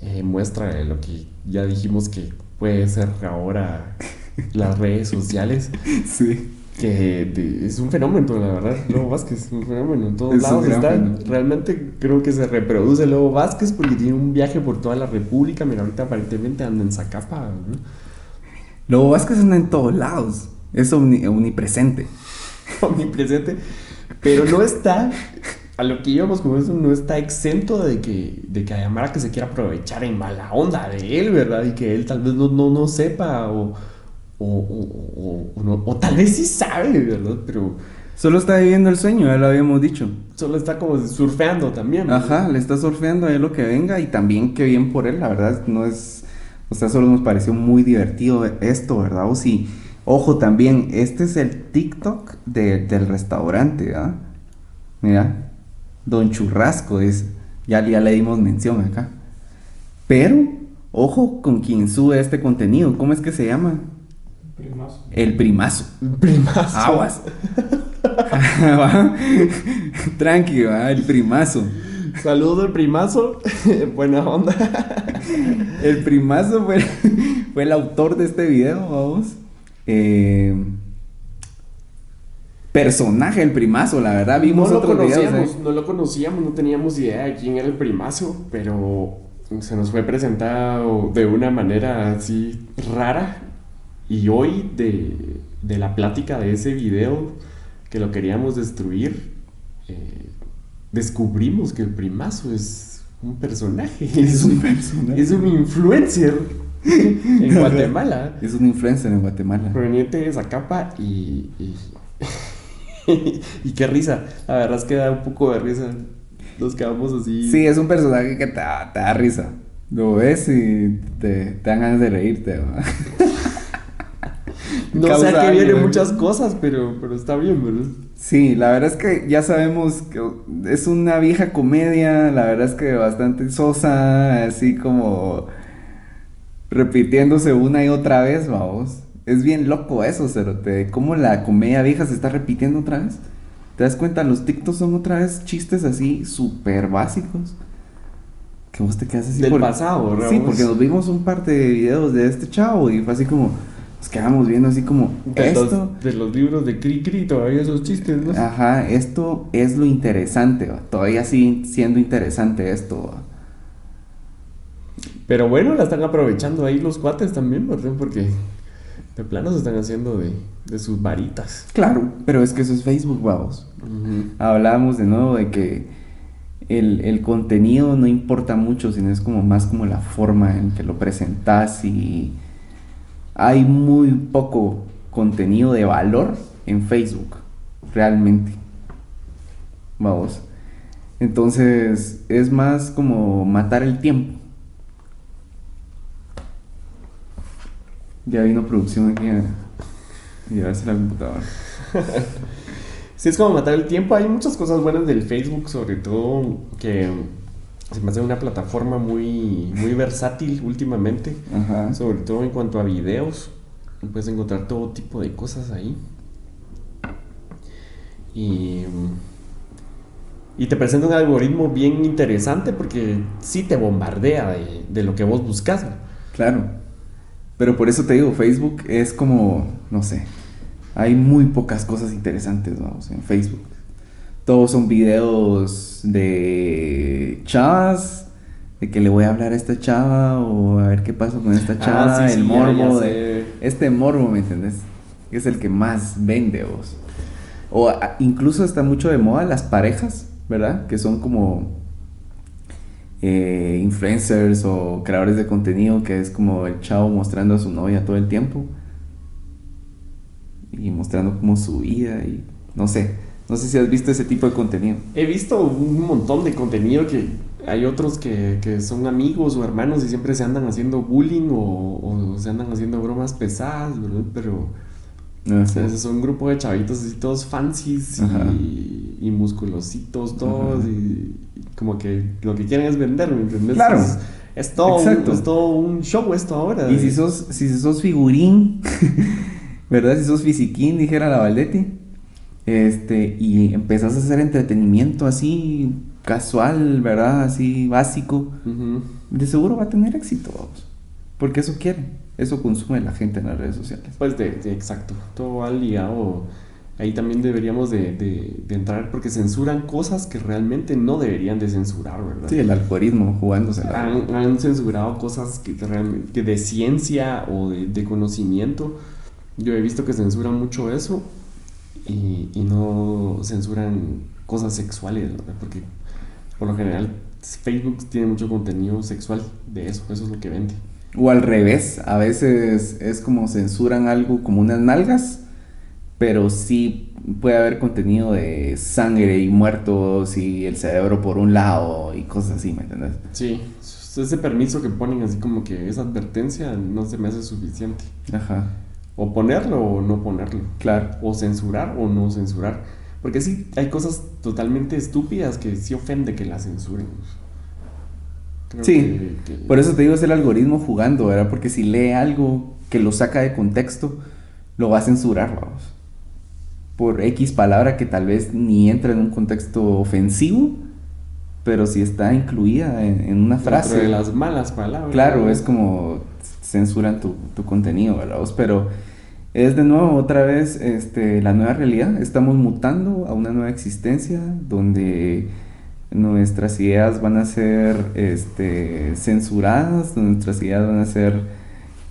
Eh, muestra lo que ya dijimos que puede ser ahora las redes sociales. Sí. Que es un fenómeno, la verdad. Lobo Vázquez es un fenómeno. En todos Es lados está. fenómeno. Realmente creo que se reproduce Lobo Vázquez porque tiene un viaje por toda la República. Mira, ahorita aparentemente anda en Zacapa. ¿no? Lobo Vázquez anda en todos lados. Es omni- omnipresente. omnipresente, pero no está, a lo que íbamos con eso, no está exento de que, de que haya Mara que se quiera aprovechar en mala onda de él, ¿verdad? Y que él tal vez no, no, no sepa o, o, o- no- o tal vez sí sabe, ¿verdad? Pero Solo está viviendo el sueño, ya lo habíamos dicho. solo está como surfeando también. ¿verdad? Ajá, le está surfeando a él lo que venga y también qué bien por él, la verdad, no es, o sea, solo nos pareció muy divertido esto, ¿verdad? O sí, ojo también, este es el TikTok de- del restaurante, ¿verdad? Mira, Don Churrasco es, ya, ya le dimos mención acá. Pero, ojo con quien sube este contenido, ¿cómo es que se llama? El primazo. Primazo. Aguas. Tranqui, va, el primazo. Saludo el primazo, buena onda. El primazo fue, fue el autor de este video, vamos. Eh, personaje, el primazo, la verdad. Vimos no lo otros videos. eh. no lo conocíamos, no teníamos idea de quién era el primazo, pero se nos fue presentado de una manera así rara. Y hoy, de, de la plática de ese video que lo queríamos destruir, eh, descubrimos que el primazo es un personaje. Es un personaje. Es un influencer en Guatemala Es un influencer en Guatemala. proveniente de Zacapa y, y, y qué risa. La verdad es que da un poco de risa. Nos quedamos así. Sí, es un personaje que te, da- te da risa. Lo ves y te, te dan ganas de reírte. va. no sé a qué vienen muchas cosas, pero, pero está bien, ¿verdad? Sí, la verdad es que ya sabemos que es una vieja comedia, la verdad es que bastante sosa, así como repitiéndose una y otra vez, vamos. Es bien loco eso, Cerote, cómo la comedia vieja se está repitiendo otra vez. ¿Te das cuenta? Los TikToks son otra vez chistes así súper básicos. Que vos te quedas así Del pasado, Sí, Ramos. porque nos vimos un par de videos de este chavo y fue así como, nos quedamos viendo así como, De esto... los, de los libros de Cri Cri, todavía esos chistes, ¿no? Ajá, esto es lo interesante, va. todavía sigue siendo interesante esto. va. Pero bueno, la están aprovechando ahí los cuates también, ¿verdad? Porque de plano se están haciendo de, de sus varitas. Claro, pero es que eso es Facebook, vamos. Hablábamos de nuevo de que el, el contenido no importa mucho, sino es como más como la forma en que lo presentas y hay muy poco contenido de valor en Facebook, realmente. Vamos. Entonces es más como matar el tiempo. Ya vino producción aquí a llevarse la computadora. Sí, es como matar el tiempo. Hay muchas cosas buenas del Facebook, sobre todo que se me hace una plataforma muy, muy versátil últimamente. Ajá. Sobre todo en cuanto a videos. Puedes encontrar todo tipo de cosas ahí. Y, y te presenta un algoritmo bien interesante porque sí te bombardea de, de lo que vos buscas. Claro. Pero por eso te digo, Facebook es como, no sé, hay muy pocas cosas interesantes, vamos, en Facebook. Todos son videos de chavas, de que le voy a hablar a esta chava o a ver qué pasa con esta chava, Ah, sí, el sí, morbo ya de este morbo, ¿me entendés? Que es el que más vende vos. O a- incluso está mucho de moda las parejas, ¿verdad? Que son como eh, influencers o creadores de contenido que es como el chavo mostrando a su novia todo el tiempo y mostrando como su vida y no sé, no sé si has visto ese tipo de contenido. He visto un montón de contenido que hay otros que, que son amigos o hermanos y siempre se andan haciendo bullying o, o se andan haciendo bromas pesadas, ¿verdad? Pero No sé. ese es un grupo de chavitos así todos fancies y, y musculositos todos y, y como que lo que quieren es vender, ¿me entiendes? Claro. Es, es todo, un, es todo un show esto ahora. Y si sos, si sos figurín, ¿verdad? Si sos fisiquín, dijera la Valdetti, este, y empezás a hacer entretenimiento así casual, ¿verdad? Así básico, Ujú. de seguro va a tener éxito, vamos. Porque eso quiere, eso consume la gente en las redes sociales. Pues de, de- exacto, todo va ligado. Ahí también deberíamos de, de- de entrar porque censuran cosas que realmente no deberían de censurar, ¿verdad? Sí, el algoritmo jugándosela. Han, han censurado cosas que, realmente, que de ciencia o de conocimiento. Yo he visto que censuran mucho eso y, y no censuran cosas sexuales, ¿verdad? Porque por lo general Facebook tiene mucho contenido sexual de eso, eso es lo que vende. O al revés, a veces es como censuran algo como unas nalgas, pero sí puede haber contenido de sangre y muertos y el cerebro por un lado y cosas así, ¿me entiendes? Sí, ese permiso que ponen así como que esa advertencia no se me hace suficiente. Ajá, O ponerlo o no ponerlo. claro. O censurar o no censurar. Porque sí, hay cosas totalmente estúpidas que sí ofende que las censuren. Creo Sí, que- que- por eso te digo, es el algoritmo jugando, ¿verdad? Porque si lee algo que lo saca de contexto, lo va a censurar, vamos. Por X palabra que tal vez ni entra en un contexto ofensivo, pero si está incluida en, en una frase. de las malas palabras. Claro, es como censuran tu, tu contenido, ¿verdad? Pero es de nuevo otra vez este, la nueva realidad. Estamos mutando a una nueva existencia donde nuestras ideas van a ser este, censuradas, nuestras ideas van a ser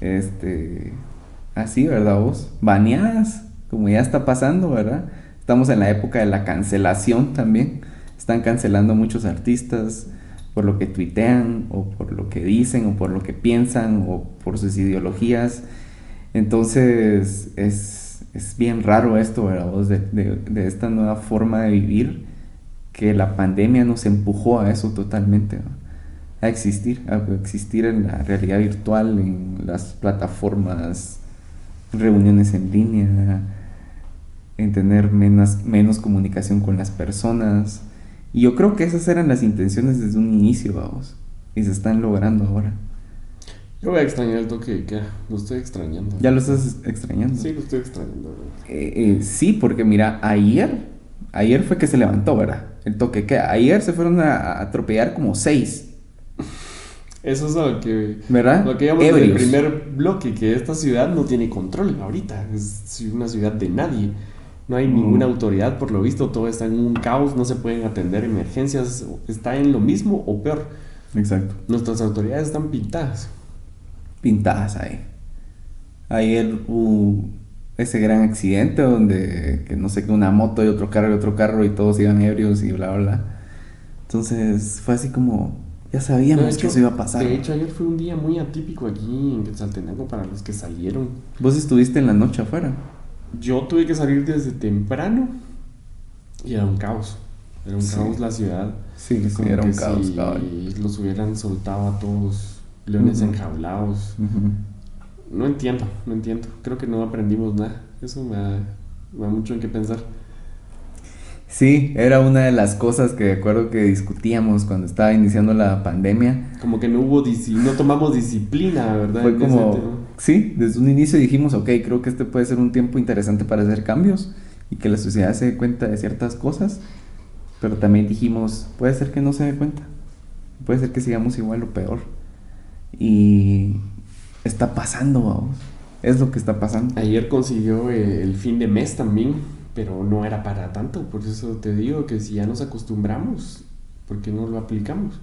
este, así, ¿verdad vos? Baneadas, como ya está pasando, ¿verdad? Estamos en la época de la cancelación también. Están cancelando muchos artistas por lo que tuitean o por lo que dicen o por lo que piensan o por sus ideologías. Entonces es, es bien raro esto, ¿verdad? De, de- esta nueva forma de vivir que la pandemia nos empujó a eso totalmente, a existir, a existir en la realidad virtual, en las plataformas, reuniones en línea, en tener menos, menos comunicación con las personas. Y yo creo que esas eran las intenciones desde un inicio, vamos, y se están logrando ahora. Yo voy a extrañar el toque de queda. Lo estoy extrañando. ¿Ya lo estás extrañando? Sí, lo estoy extrañando. Eh, eh, sí, porque mira, ayer, ayer fue que se levantó, ¿verdad? El toque que ayer se fueron a, atropellar como seis, Eso es lo que, ¿verdad? lo que del Ebrios. primer bloque, que esta ciudad no tiene control ahorita. Es una ciudad de nadie. No hay ninguna autoridad, por lo visto, todo está en un caos, no se pueden atender emergencias, está en lo mismo o peor. Exacto. Nuestras autoridades están pintadas. Pintadas ahí. Ayer hubo ese gran accidente donde, que no sé, que una moto y otro carro y otro carro y todos iban ebrios y bla, bla, bla. Entonces fue así como, ya sabíamos De hecho- que eso iba a pasar. De hecho, ayer fue un día muy atípico aquí en Quetzaltenango para los que salieron. Vos estuviste en la noche afuera. Yo tuve que salir desde temprano y era un caos. Era un Sí. caos la ciudad. Sí, sí, era un caos, si los hubieran soltado a todos leones enjaulados. No entiendo, no entiendo. Creo que no aprendimos nada. Eso me da, me da mucho en qué pensar. Sí, era una de las cosas que recuerdo que discutíamos cuando estaba iniciando la pandemia. Como que no hubo no tomamos disciplina, ¿verdad? Fue como. Sí, desde un inicio dijimos, ok, creo que este puede ser un tiempo interesante para hacer cambios y que la sociedad se dé cuenta de ciertas cosas, pero también dijimos, puede ser que no se dé cuenta, puede ser que sigamos igual o peor. Y está pasando, vamos, es lo que está pasando. Ayer consiguió eh, el fin de mes también, pero no era para tanto. Por eso te digo que si ya nos acostumbramos, ¿por qué no lo aplicamos?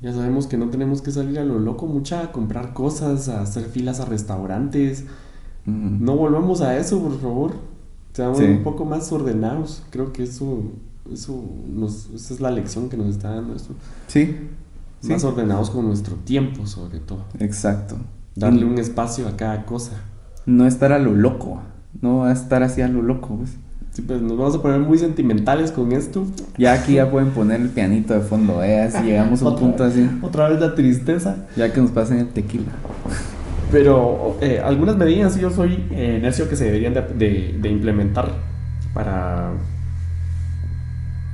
Ya sabemos que no tenemos que salir a lo loco mucha a comprar cosas, a hacer filas a restaurantes. No volvamos a eso, por favor. Seamos Sí. un poco más ordenados. Creo que eso, eso nos, esa es la lección que nos está dando esto. Sí, sí, Más ordenados con nuestro tiempo, sobre todo. exacto. Darle Mm. un espacio a cada cosa. No estar a lo loco, no a estar así a lo loco, pues. Sí, pues nos vamos a poner muy sentimentales con esto. Ya aquí ya pueden poner el pianito de fondo, ¿eh? Si llegamos a un Otra- punto así, Otra vez la tristeza. ya que nos pasen el tequila. Pero eh, algunas medidas yo soy eh, necio que se deberían de, de- de implementar para,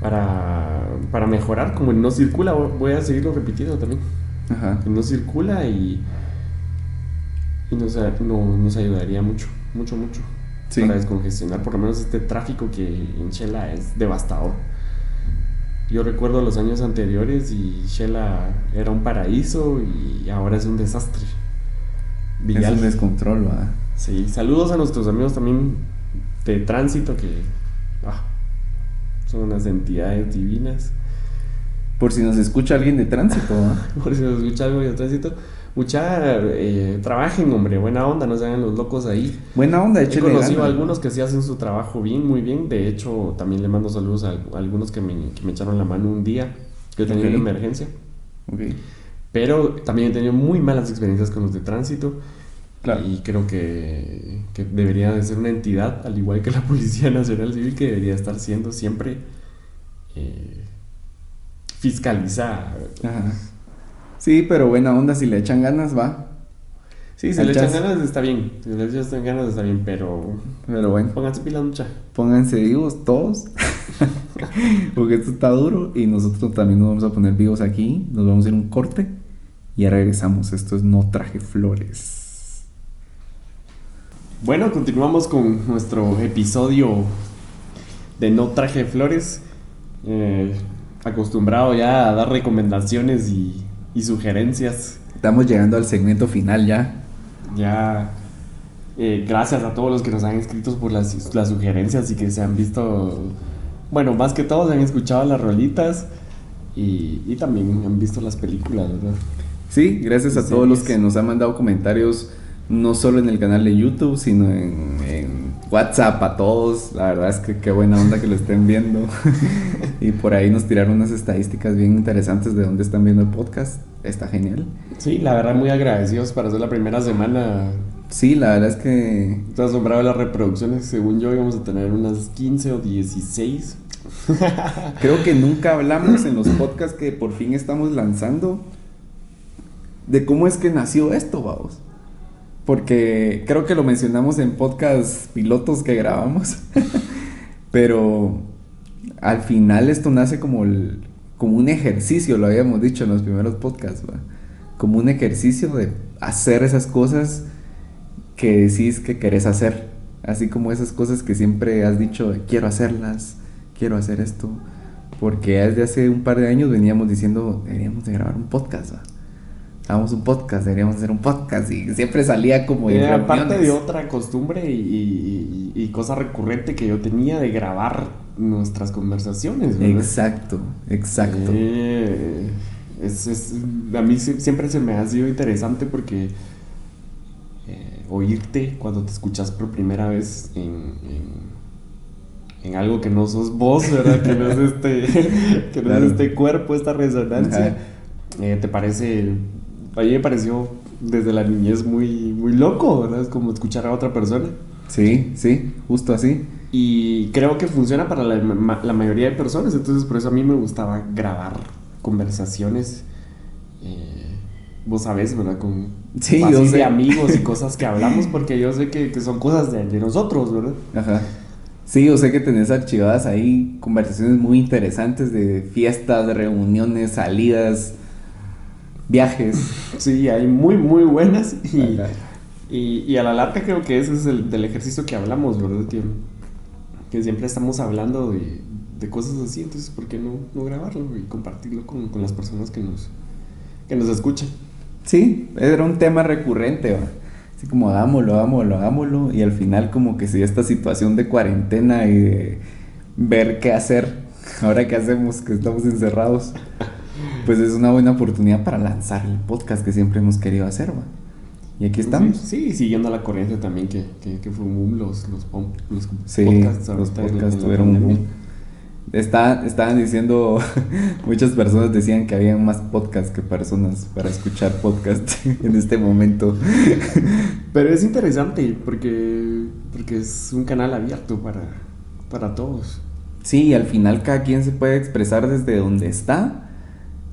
para, para mejorar. Como el no circula, voy a seguirlo repitiendo también. Ajá. El no circula y, y nos, a- no- nos ayudaría mucho. mucho, mucho. Sí. Para descongestionar, por lo menos este tráfico que en Shela es devastador. Yo recuerdo los años anteriores y Shela era un paraíso y ahora es un desastre. Es Vial. un descontrol, va. Sí, saludos a nuestros amigos también de tránsito que ah, son unas entidades divinas. Por si nos escucha alguien de tránsito. Por si nos escucha algo de tránsito. Mucha, eh, trabajen, hombre, buena onda, no se hagan los locos ahí. Buena onda, He conocido a algunos que sí hacen su trabajo bien, muy bien. De hecho, también le mando saludos a, a algunos que me, que me echaron la mano un día. Yo tenía una emergencia. Pero también he tenido muy malas experiencias con los de tránsito. Claro. Y creo que, que debería de ser una entidad, al igual que la Policía Nacional Civil, que debería estar siendo siempre eh, fiscalizada. Ajá. Sí, pero buena onda, si le echan ganas, va. Sí, si le echan ganas está bien. Si le echan ganas está bien, pero Pero bueno, pónganse pilas mucha. pónganse vivos todos. Porque esto está duro y nosotros también nos vamos a poner vivos aquí. Nos vamos a ir un corte y ya regresamos. Esto es No Traje Flores. Bueno, continuamos con nuestro episodio de No Traje Flores. Eh, acostumbrado ya a dar recomendaciones y, y sugerencias. Estamos llegando al segmento final ya. Ya, eh, gracias a todos los que nos han escrito por las, las sugerencias y que se han visto, bueno, más que todos han escuchado las rolitas y, y también han visto las películas, ¿verdad? Sí, gracias a Sí, todos los que nos han mandado comentarios, no solo en el canal de YouTube, sino en, en WhatsApp a todos. La verdad es que qué buena onda que lo estén viendo. y por ahí nos tiraron unas estadísticas bien interesantes de dónde están viendo el podcast. Está genial. Sí, la verdad muy agradecidos para hacer la primera semana. Sí, la verdad es que Estoy asombrado de las reproducciones, según yo íbamos a tener unas 15 o 16. creo que nunca hablamos en los podcasts que por fin estamos lanzando de cómo es que nació esto, vamos. Porque creo que lo mencionamos en podcasts pilotos que grabamos. Pero al final esto nace como, como un ejercicio, lo habíamos dicho en los primeros podcasts. Como un ejercicio de hacer esas cosas que decís que querés hacer. Así como esas cosas que siempre has dicho, quiero hacerlas, quiero hacer esto. Porque desde hace un par de años veníamos diciendo, deberíamos de grabar un podcast, ¿va? Hagamos un podcast, deberíamos hacer un podcast. Y siempre salía como en Era parte de otra costumbre y, y- y- y cosa recurrente que yo tenía de grabar nuestras conversaciones. ¿verdad? Exacto, exacto. Eh, es, es- a mí sie- siempre se me ha sido interesante porque eh, oírte cuando te escuchas por primera vez en, en- en algo que no sos vos, ¿verdad? Que no es este, que no Claro. es este cuerpo, esta resonancia, eh, te parece, a mí me pareció desde la niñez muy, muy loco, ¿verdad? Es como escuchar a otra persona. Sí, sí, justo así. Y creo que funciona para la, ma- la mayoría de personas, entonces por eso a mí me gustaba grabar conversaciones. eh, vos sabés, ¿verdad? Con Sí, así yo de amigos y cosas que hablamos, porque yo sé que, que son cosas de, de nosotros, ¿verdad? Ajá. Sí, yo sé que tenés archivadas ahí conversaciones muy interesantes de fiestas, de reuniones, salidas, viajes. Sí, hay muy, muy buenas y, y, y a la larga creo que ese es el del ejercicio que hablamos, ¿verdad? Que, que siempre estamos hablando de, de cosas así, entonces ¿por qué no, no grabarlo y compartirlo con, con las personas que nos, que nos escuchan? Sí, era un tema recurrente, ¿va? Así como hagámoslo, hagámoslo, hagámoslo. Y al final como que si esta situación de cuarentena y de ver qué hacer, ahora que hacemos, que estamos encerrados, pues es una buena oportunidad para lanzar el podcast que siempre hemos querido hacer, ¿va? Y aquí estamos. Sí, sí, siguiendo la corriente también que, que, que fue un boom los, los, los Sí, podcasts. los podcasts tuvieron un boom. Está- estaban diciendo, muchas personas decían que había más podcasts que personas para escuchar podcast en este momento. Pero es interesante porque, porque es un canal abierto para, para todos. Sí, al final cada quien se puede expresar desde donde está,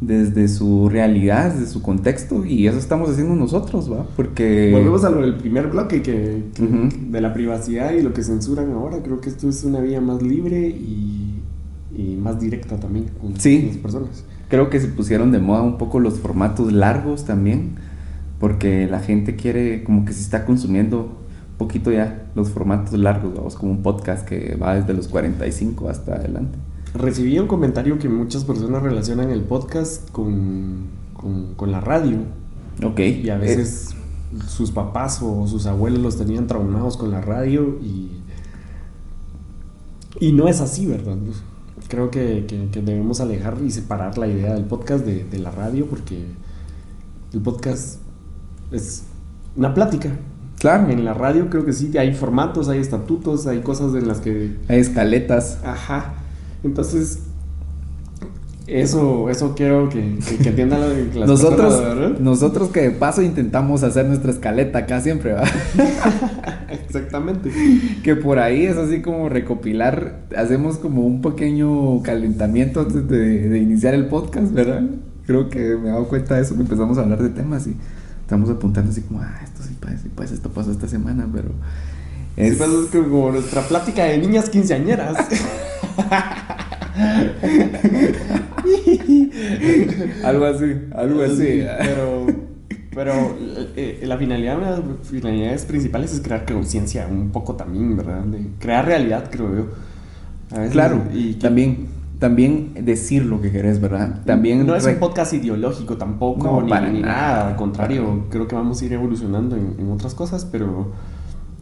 desde su realidad, desde su contexto, y eso estamos haciendo nosotros, ¿va? Porque... Volvemos a lo del primer bloque que, de la privacidad y lo que censuran ahora. Creo que esto es una vía más libre y, y más directa también con Sí. las personas. Creo que se pusieron de moda un poco los formatos largos también, porque la gente quiere, como que se está consumiendo poquito ya los formatos largos, vamos, como un podcast que va desde los 45 hasta adelante. Recibí un comentario que muchas personas relacionan el podcast con, con, con la radio. Ok. Y a eh, veces sus papás o sus abuelos los tenían traumados con la radio y, y no es así, ¿verdad? Creo que, que- que debemos alejar y separar la idea del podcast de, de la radio porque el podcast es una plática. claro, En la radio creo que sí, hay formatos, hay estatutos, hay cosas en las que hay escaletas. Ajá. Entonces, eso, eso quiero que, que, que entiendan la- las Nosotros, personas, ¿verdad? nosotros que de paso intentamos hacer nuestra escaleta acá siempre, ¿va? Exactamente. que por ahí es así como recopilar, hacemos como un pequeño calentamiento antes de, de iniciar el podcast, ¿verdad? Creo que me he dado cuenta de eso, que empezamos a hablar de temas y estamos apuntando así como, ah, esto sí pasa, sí pasa, esto pasó esta semana, pero... Es, Es, pues, es como nuestra plática de niñas quinceañeras. algo así, algo así. Pero, pero eh, la finalidad, una de las finalidades principales es crear conciencia un poco también, ¿verdad? De crear realidad, creo yo. A veces- Claro, y también, también decir lo que querés, ¿verdad? También... No es un podcast ideológico tampoco, No, ni, para ni nada. nada. Al contrario, creo que vamos a ir evolucionando en, en otras cosas, pero,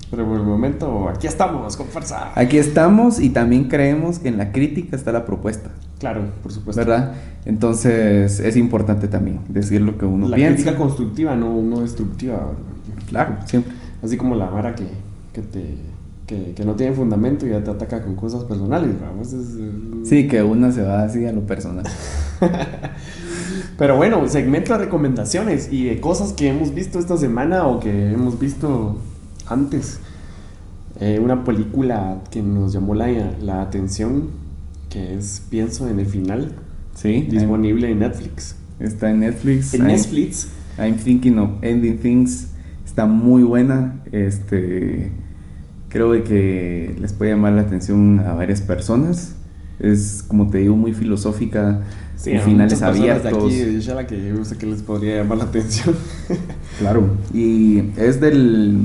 pero por el momento aquí estamos, con fuerza. Aquí estamos y también creemos que en la crítica está la propuesta, Claro, por supuesto. ¿verdad? Entonces es importante también decir lo que uno La piensa. crítica constructiva, no, no destructiva. Claro, siempre. Así como la vara que, que, te, que, que no tiene fundamento y ya te ataca con cosas personales, vamos. Es, Sí, que una se va así a lo personal. Pero bueno, segmento de recomendaciones y de cosas que hemos visto esta semana o que hemos visto antes. Eh, una película que nos llamó la, la atención, que es Pienso en el final, Sí, disponible en Netflix. está en Netflix. En I'm- Netflix. I'm thinking of ending things. Está muy buena. Este, creo de que les puede llamar la atención a varias personas. Es, como te digo, muy filosófica. Sí, a finales abiertos. De aquí, Yala, que yo sé que les podría llamar la atención. Claro. Y es del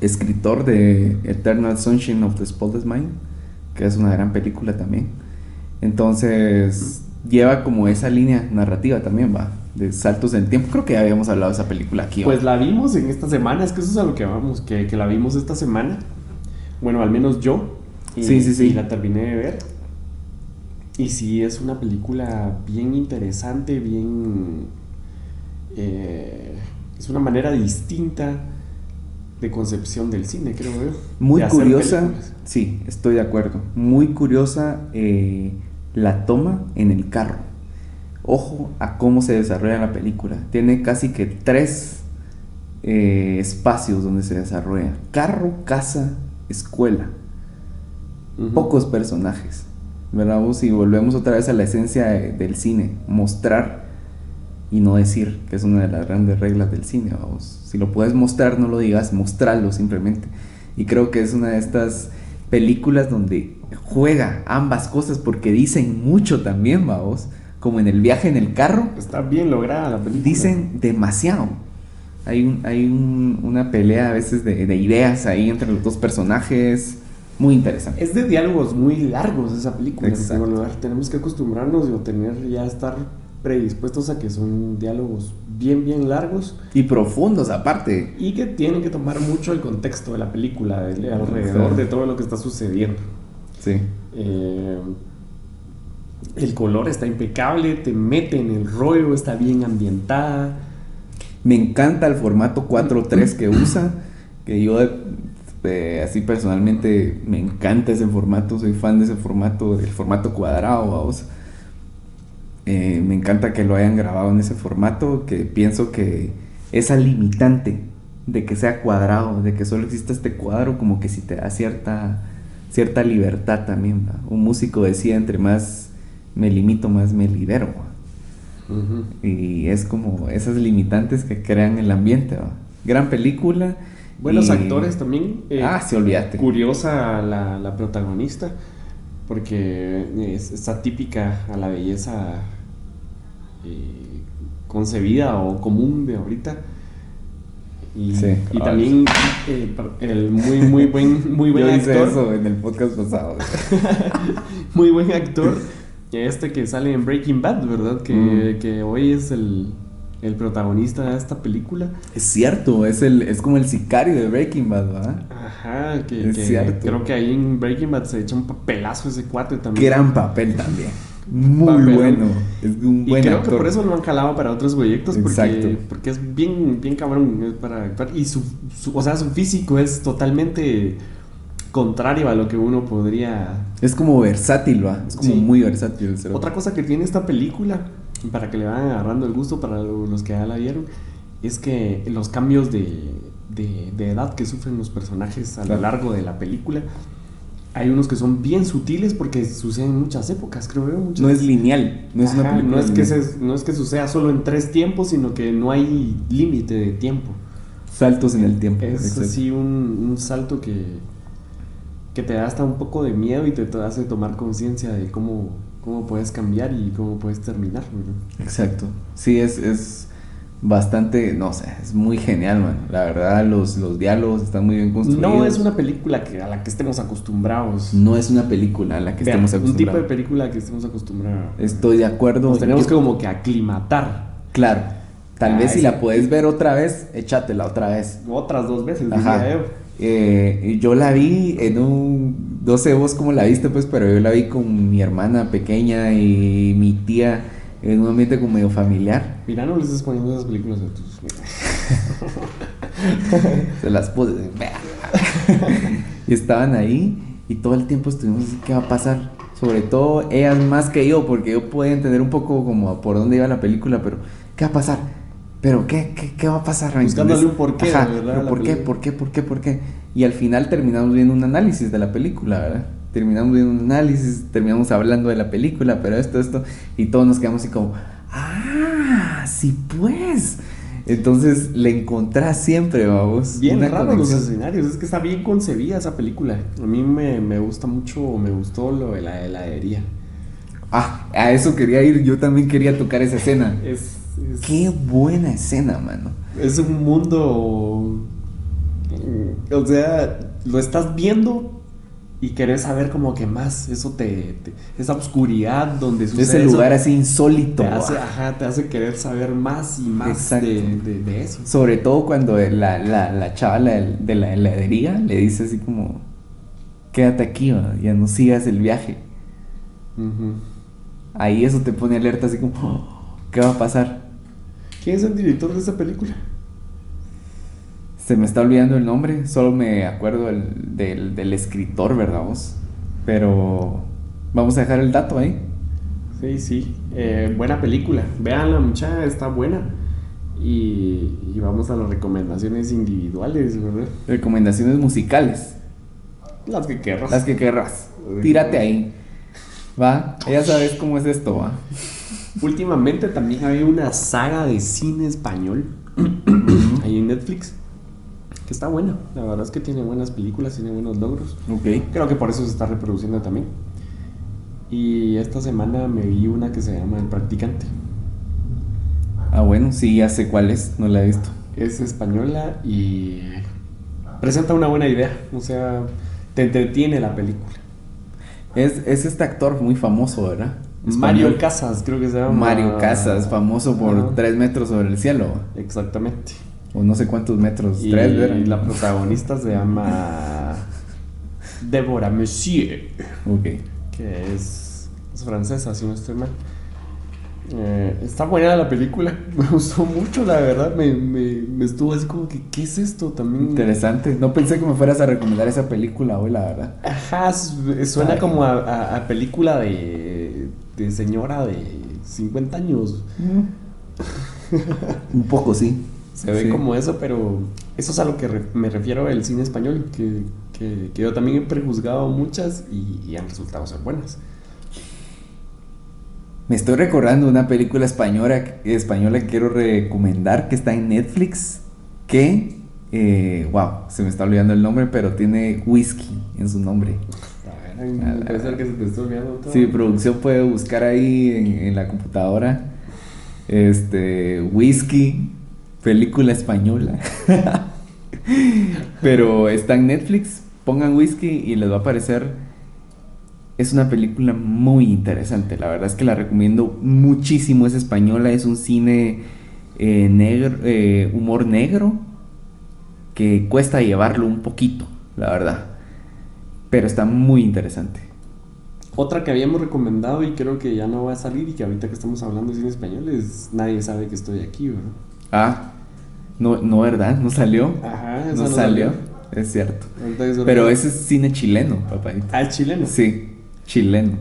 escritor de Eternal Sunshine of the Spotless Mind, que es una gran película también. Entonces, lleva como esa línea narrativa también, va, de saltos en el tiempo. Creo que ya habíamos hablado de esa película aquí. ¿va? Pues la vimos en esta semana, es que eso es a lo que vamos, que, que la vimos esta semana. Bueno, al menos yo. Y, Sí, sí, sí. Y la terminé de ver. Y sí, es una película bien interesante, bien... eh, es una manera distinta de concepción del cine, creo yo. Muy curiosa, películas. sí, estoy de acuerdo. Muy curiosa eh, la toma en el carro. Ojo a cómo se desarrolla la película. Tiene casi que tres eh, espacios donde se desarrolla. Carro, casa, escuela. Pocos personajes. ¿Verdad? Y volvemos otra vez a la esencia de- del cine. Mostrar y no decir, que es una de las grandes reglas del cine. Vamos. Si lo puedes mostrar, no lo digas, mostrarlo simplemente. Y creo que es una de estas películas donde juega ambas cosas porque dicen mucho también, vamos. Como en el viaje en el carro, Está bien lograda la película. dicen demasiado. Hay, un- hay un- una pelea a veces de, de ideas ahí entre los dos personajes. Muy interesante. Es de diálogos muy largos esa película. en lugar. Tenemos que acostumbrarnos o tener ya estar predispuestos a que son diálogos bien, bien largos Y profundos aparte. y que tienen que tomar mucho el contexto de la película, de- alrededor de todo lo que está sucediendo. Sí. Eh, el color está impecable, te mete en el rollo, está bien ambientada. Me encanta el formato 4.3 que usa, que yo eh, así personalmente me encanta ese formato, soy fan de ese formato, del formato cuadrado, vamos. Eh, me encanta que lo hayan grabado en ese formato, que pienso que esa limitante de que sea cuadrado, de que solo exista este cuadro, como que si te da cierta, cierta libertad también. ¿va? Un músico decía, entre más me limito, más me libero. Y es como esas limitantes que crean el ambiente. ¿va? Gran película. Buenos y- actores también. eh, ah, sí, olvídate. Curiosa la, la protagonista, porque es, es atípica a la belleza eh, concebida o común de ahorita. Y, Sí. y también eh, el muy, muy buen, muy buen Yo hice actor. eso en el podcast pasado. Muy buen actor. Este que sale en Breaking Bad, ¿verdad? Que, Mm. que hoy es el, el protagonista de esta película. es cierto, es, el, es como el sicario de Breaking Bad, ¿verdad? Ajá, que, Es que cierto. creo que ahí en Breaking Bad se echa un papelazo ese cuate también. Gran papel también. Muy Papel. bueno. Es un Y buen creo actor. que por eso lo han calado para otros proyectos porque, Exacto. porque es bien, bien cabrón para actuar. Y su, su- o sea, su físico es totalmente contrario a lo que uno podría... Es como versátil, va. Es como Sí. muy versátil el. Otra cosa que tiene esta película, para que le vayan agarrando el gusto para lo- los que ya la vieron, es que los cambios de, de- de edad que sufren los personajes a lo largo de la película, hay unos que son bien sutiles porque suceden en muchas épocas, creo yo. muchas- No es lineal. No es una película no es que lineal. se- no es que suceda solo en tres tiempos, sino que no hay límite de tiempo. Saltos en el tiempo. Es exacto. así un, un salto que, que te da hasta un poco de miedo y te, hace tomar conciencia de cómo, cómo puedes cambiar y cómo puedes terminar. ¿verdad? Exacto. Sí, es, es bastante, no sé, es muy genial, man. La verdad, los, los diálogos están muy bien construidos. No es una película que, a la que estemos acostumbrados. No es una película a la que Vean, estemos un tipo de acostumbrados. película que estemos acostumbrados. Estoy de acuerdo. Nos tenemos que como que aclimatar Claro. Tal Ah, vez si la puedes ver otra vez, échatela otra vez. otras dos veces, Ajá. yo. Eh, yo la vi en un. No sé vos cómo la viste, pues, pero yo la vi con mi hermana pequeña y mi tía en un ambiente como medio familiar. Mira, no le estés poniendo esas películas a tus... Se las puse. y estaban ahí y todo el tiempo estuvimos así, ¿qué va a pasar? Sobre todo ellas más que yo, porque yo podía entender un poco como por dónde iba la película, pero ¿qué va a pasar? ¿Pero qué? ¿Qué, qué va a pasar? ¿Me Buscándole un porqué, Ajá, ¿verdad? pero ¿por qué? ¿Por qué? ¿Por qué? ¿Por qué? Y al final terminamos viendo un análisis de la película, ¿verdad? Terminamos viendo un análisis, terminamos hablando de la película, pero esto, esto, y todos nos quedamos así como, ¡ah! Sí, pues. Entonces le encontrás siempre, vamos. Bien una raro los conexión. escenarios, es que está bien concebida esa película. A mí me, me gusta mucho, me gustó lo de la heladería. Ah, a eso quería ir. Yo también quería tocar esa escena. Es, es, Qué buena escena, mano. es un mundo. O sea, lo estás viendo y querés saber como que más. Eso te. te- esa oscuridad donde sucede. Ese eso lugar así insólito. Te hace, ajá, te hace querer saber más y más de, de- de eso. Sobre todo cuando la, la, la chava la- de la heladería le dice así como, quédate aquí, va, ya no sigas el viaje. Ahí eso te pone alerta así como, "Oh, ¿qué va a pasar? ¿Quién es el director de esta película? Se me está olvidando el nombre, solo me acuerdo el- del, del escritor, ¿verdad vos? Pero vamos a dejar el dato ahí. Sí, sí. Eh, buena película. Vean la muchacha, está buena. Y, y vamos a las recomendaciones individuales, ¿verdad? Recomendaciones musicales. Las que querrás. Las que querrás. Tírate ahí. Va, ya sabes cómo es esto, va. Últimamente también había una saga de cine español ahí en Netflix que está buena. La verdad es que tiene buenas películas, tiene buenos logros. Ok. Creo que por eso se está reproduciendo también. Y esta semana me vi una que se llama El Practicante. Ah, bueno, sí, ya sé cuál es, no la he visto. Es española y presenta una buena idea. O sea, te entretiene la película. Es, es este actor muy famoso, ¿verdad? Mario Español. Casas, creo que se llama. Mario Casas, famoso por Ajá. tres metros sobre el cielo. Exactamente. O no sé cuántos metros. Y tres, ¿verdad? la protagonista se llama Débora Monsieur, Ok. que es, es francesa, si no estoy mal. Eh, está buena la película, me gustó mucho, la verdad. Me, me, me estuvo así como que, ¿qué es esto? También. Interesante. No pensé que me fueras a recomendar esa película hoy, la verdad. Ajá, su- suena Ay. como a, a- a película de, de señora de 50 años. Un poco, sí. Se ve Sí. como eso, pero eso es a lo que re- me refiero el cine español, que, que- que yo también he prejuzgado muchas y, y han resultado ser buenas. Me estoy recordando una película española, española que quiero recomendar que está en Netflix. Que, eh, wow, se me está olvidando el nombre, pero tiene whisky en su nombre. A ver, puede ser que se te esté olvidando todo. Si producción puede buscar ahí en, en la computadora. Este, whisky. Película española. Pero está en Netflix, pongan whisky y les va a aparecer. Es una película muy interesante, la verdad es que la recomiendo muchísimo. Es española, es un cine eh, negro, eh, humor negro, que cuesta llevarlo un poquito, la verdad. Pero está muy interesante. Otra que habíamos recomendado y creo que ya no va a salir y que ahorita que estamos hablando de cine español es Nadie sabe que estoy aquí, ¿verdad? Ah, no, no, ¿verdad? No salió. Ajá, no, no salió. salió. Es cierto. Pero ese es cine chileno, papadito. Ah, es chileno. Sí, chileno.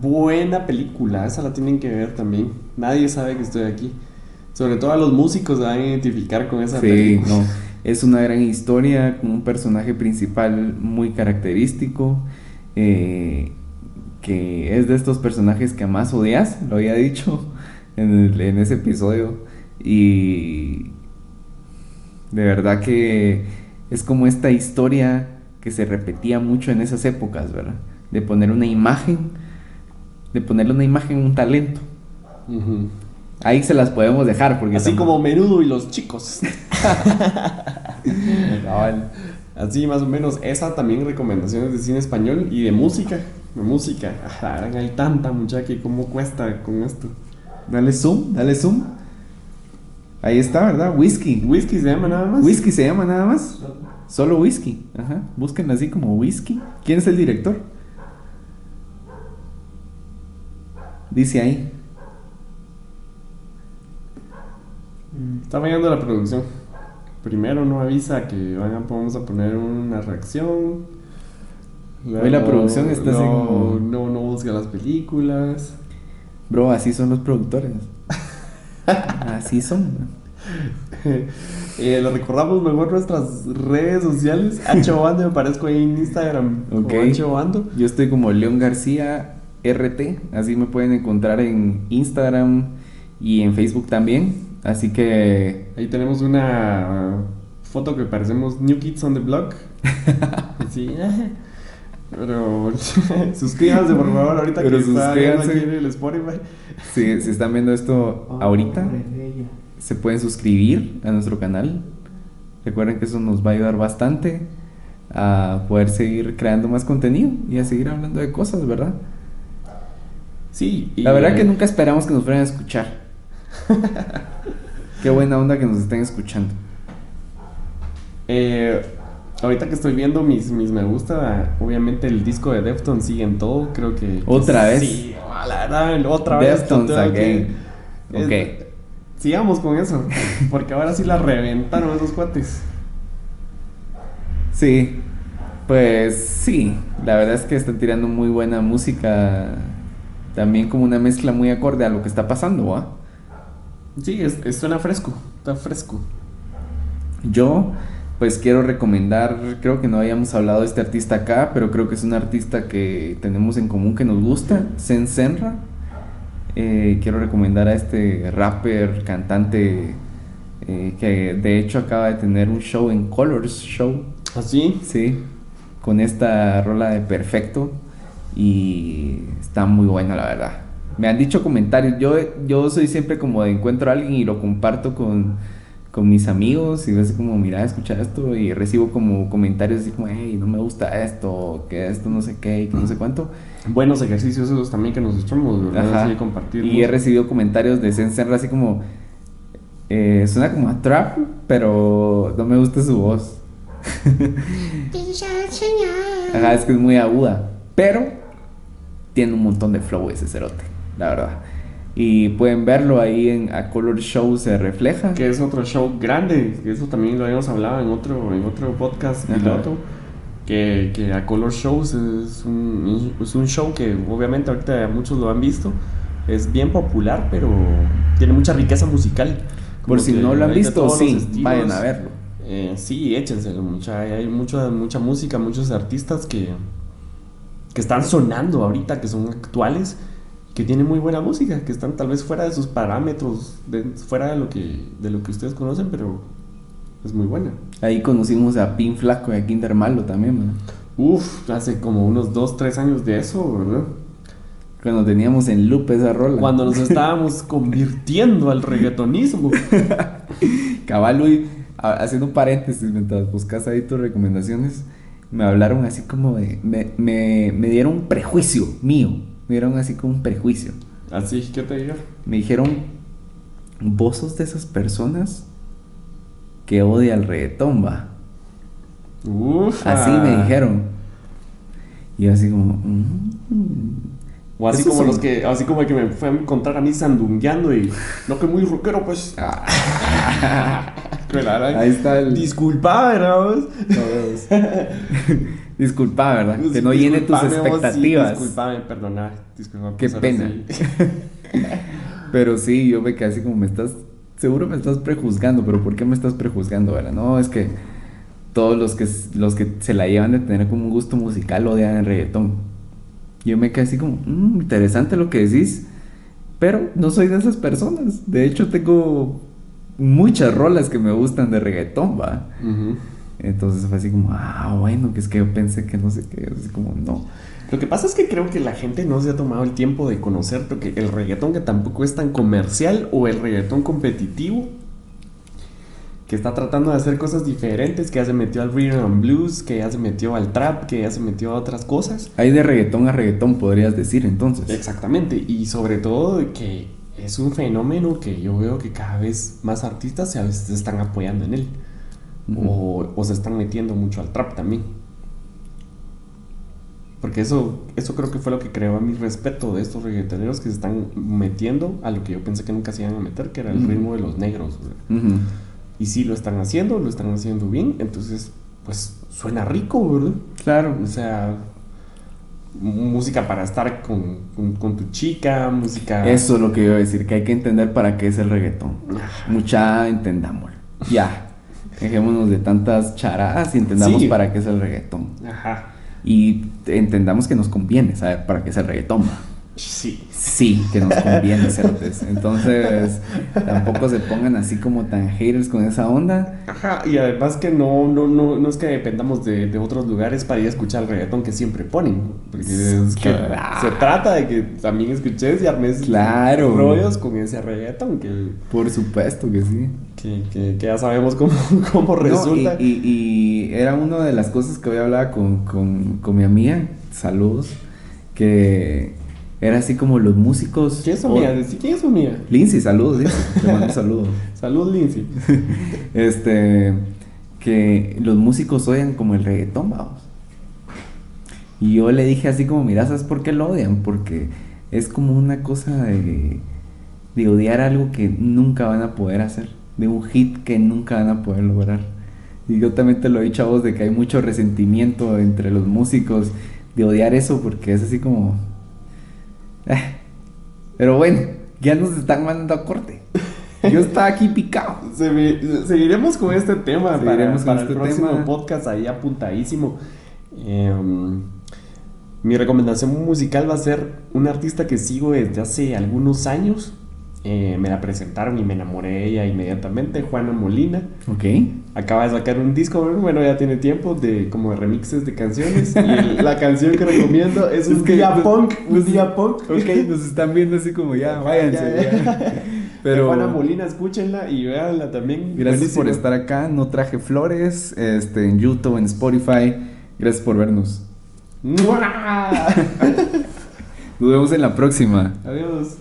Buena película, esa la tienen que ver también. Nadie sabe que estoy aquí. Sobre todo a los músicos se van a identificar con esa Sí, película. no. Es una gran historia con un personaje principal muy característico. eh, que es de estos personajes que más odias, lo había dicho en, el- en ese episodio. Y de verdad que es como esta historia que se repetía mucho en esas épocas, ¿verdad? De poner una imagen, de ponerle una imagen a un talento. Ujú. Ahí se las podemos dejar porque Así como Menudo y los chicos. Así más o menos. Esa también recomendaciones de cine español y de música. De música. Ah, la verdad, hay tanta muchacha que cómo cuesta con esto. Dale zoom, dale zoom. Ahí está, ¿verdad? Whisky. Whisky se llama nada más. Whisky se llama nada más. Solo whisky. Ajá. Búsquenla así como whisky. ¿Quién es el director? Dice ahí. Está fallando la producción. Primero no avisa que vamos a poner una reacción. Hoy la producción está así no, como- No, no busca las películas. Bro, así son los productores. Así son. Eh, le recordamos mejor nuestras redes sociales. Bando, me parezco ahí en Instagram. Yo estoy como León García RT. Así me pueden encontrar en Instagram y en Facebook también. Así que Ahí tenemos una foto que parecemos New Kids on the Block. sí. Pero suscríbanse por favor ahorita Pero que está viendo suscríbanse. aquí en el Spotify. si, si están viendo esto ahorita, se pueden suscribir a nuestro canal. Recuerden que eso nos va a ayudar bastante a poder seguir creando más contenido y a seguir hablando de cosas, ¿verdad? Sí. y- La verdad que nunca esperamos que nos fueran a escuchar. Qué buena onda que nos estén escuchando. Eh, ahorita que estoy viendo mis, mis me gusta, obviamente el disco de Deftones sigue en todo, creo que... ¿Otra vez? Sí, la verdad, otra vez. Deftones que- again. es- Ok. sigamos con eso, porque ahora sí la reventaron esos cuates. Sí, pues sí, la verdad es que están tirando muy buena música, también como una mezcla muy acorde a lo que está pasando, ¿va? Sí, es, es- suena fresco, está fresco. Yo, pues quiero recomendar, creo que no habíamos hablado de este artista acá, pero creo que es un artista que tenemos en común que nos gusta, Zen Senra. Eh, quiero recomendar a este rapper, cantante, eh, que de hecho acaba de tener un show en Colors Show, ¿Así? sí, con esta rola de Perfecto y está muy buena la verdad. Me han dicho comentarios, yo, yo soy siempre como de encuentro a alguien y lo comparto con, con mis amigos y ves como, mira, escucha esto y recibo como comentarios así como, hey, no me gusta esto, que esto no sé qué, y que no sé cuánto. Buenos ejercicios esos también que nos echamos, ¿verdad? Ajá. Así compartir. Y he recibido comentarios de Senserra así como, eh, suena como a trap, pero no me gusta su voz. Ajá, es que es muy aguda. Pero tiene un montón de flow ese cerote, la verdad. Y pueden verlo ahí en A Color Show se refleja. que es otro show grande, que eso también lo habíamos hablado en otro, en otro podcast piloto, que, que a Color Shows es un, es un show que obviamente ahorita muchos lo han visto, es bien popular, pero tiene mucha riqueza musical. Por Como si que no lo han visto, sí, estilos. vayan a verlo. Eh, sí, échenselo, mucha, hay mucha, mucha música, muchos artistas que, que están sonando ahorita, que son actuales, que tienen muy buena música, que están tal vez fuera de sus parámetros, de- fuera de lo, que, de lo que ustedes conocen, pero es muy buena. Ahí conocimos a Pin Flaco y a Kinder Malo también, ¿verdad? Uf, hace como unos 2, 3 años de eso, ¿verdad? Cuando teníamos en loop esa rola. Cuando nos estábamos convirtiendo al reggaetonismo. Cabal, Luis, haciendo un paréntesis mientras buscas ahí tus recomendaciones, me hablaron así como de. Me, me, me dieron un prejuicio mío. Me dieron así como un prejuicio. Así, ¿qué te digo? Me dijeron, vos sos de esas personas que odia el reggaetón, va. Ufa. Así me dijeron. Y yo así como... mm. O así como los que, así como el que me fue a encontrar a mí sandungueando y no que muy rockero, pues. Verdad- Ahí está el- Disculpa, ¿verdad? Disculpa, ¿verdad? Que no llene tus Disculpame, vos, sí, expectativas. disculpame, perdona. Disculpa, Qué pues, pena. sí. Pero sí, yo me quedé así como me estás... Seguro me estás prejuzgando, pero ¿por qué me estás prejuzgando, verdad? No, es que todos los que, los que se la llevan de tener como un gusto musical odian el reggaetón. Yo me quedé así como, "Mm, interesante lo que decís, pero no soy de esas personas. De hecho, tengo muchas rolas que me gustan de reggaetón, va. Entonces fue así como, ah, bueno, que es que yo pensé que no sé qué, así como, no. Lo que pasa es que creo que la gente no se ha tomado el tiempo de conocer lo que el reggaetón que tampoco es tan comercial o el reggaetón competitivo que está tratando de hacer cosas diferentes, que ya se metió al rhythm and blues, que ya se metió al trap, que ya se metió a otras cosas. Hay de reggaetón a reggaetón, podrías decir entonces. Exactamente, y sobre todo que es un fenómeno que yo veo que cada vez más artistas se, se están apoyando en él. o, o se están metiendo mucho al trap también. Porque eso, eso creo que fue lo que creó a mi respeto de estos reggaetoneros que se están metiendo a lo que yo pensé que nunca se iban a meter, que era el ritmo de los negros. Y sí lo están haciendo, lo están haciendo bien, entonces pues suena rico, ¿verdad? Claro. O sea, música para estar con, con- con tu chica, música... Eso es lo que iba a decir, que hay que entender para qué es el reggaetón. Mucha entendámoslo. Ya. Dejémonos de tantas charadas y entendamos Sí. para qué es el reggaetón. Ajá. Y entendamos que nos conviene saber para qué es el reggaetón. Sí. Sí, que nos conviene, cerotes. Entonces, tampoco se pongan así como tan haters con esa onda. Ajá, y además que no, no, no, no es que dependamos de, de otros lugares para ir a escuchar el reggaetón que siempre ponen. Porque es que Claro. se trata de que también escuches y armes Claro. rollos con ese reggaetón que, Por supuesto que sí. que, que- que ya sabemos cómo, cómo No, resulta. y, y- y era una de las cosas que hoy hablaba con, con, con mi amiga, saludos, que era así como los músicos... ¿Quién es su amiga? ¿Quién es su amiga? Lindsay, saludos, Lindsay, te mando un saludo. Salud, Lindsay. Este, que los músicos odian como el reggaetón, vamos. Y yo le dije así como, mira, ¿sabes por qué lo odian? Porque es como una cosa de, de odiar algo que nunca van a poder hacer, de un hit que nunca van a poder lograr. Y yo también te lo he dicho a vos de que hay mucho resentimiento entre los músicos de odiar eso porque es así como... Pero bueno, ya nos están mandando a corte. Yo estaba aquí picado. Seguiremos con este tema para, Seguiremos con para este el próximo tema. podcast ahí apuntadísimo. Em, mi recomendación musical va a ser un artista que sigo desde hace algunos años. Eh, me la presentaron y me enamoré de ella inmediatamente, Juana Molina. Ok. Acaba de sacar un disco, bueno, ya tiene tiempo, de como de remixes de canciones. Y el- la canción que recomiendo es un que día nos- punk, un día punk. Ok, nos están viendo así como ya, váyanse. Ya, ya. ya. Pero Juana Molina, escuchenla y véanla también. gracias por estar acá. No traje flores este, en YouTube, en Spotify. Gracias por vernos. Nos vemos en la próxima. Adiós.